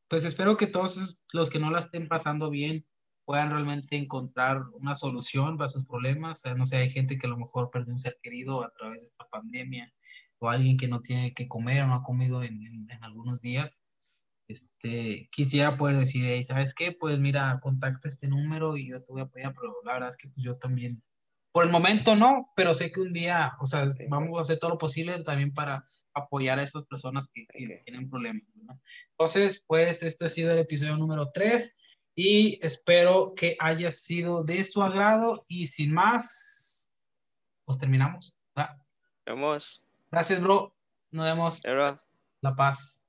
pues espero que todos los que no la estén pasando bien puedan realmente encontrar una solución para sus problemas. O sea, no sé, hay gente que a lo mejor perdió un ser querido a través de esta pandemia o alguien que no tiene que comer o no ha comido en, en- en algunos días. Este, quisiera poder decir, "Hey, ¿sabes qué? Pues mira, contacta este número y yo te voy a apoyar, pero la verdad es que pues, yo también por el momento no, pero sé que un día, o sea, vamos a hacer todo lo posible también para apoyar a esas personas que, tienen problemas. ¿no? Entonces, pues este ha sido el episodio número 3 y espero que haya sido de su agrado y sin más, pues terminamos. ¿va? Vamos. Gracias, bro. Nos vemos. Bro. La paz.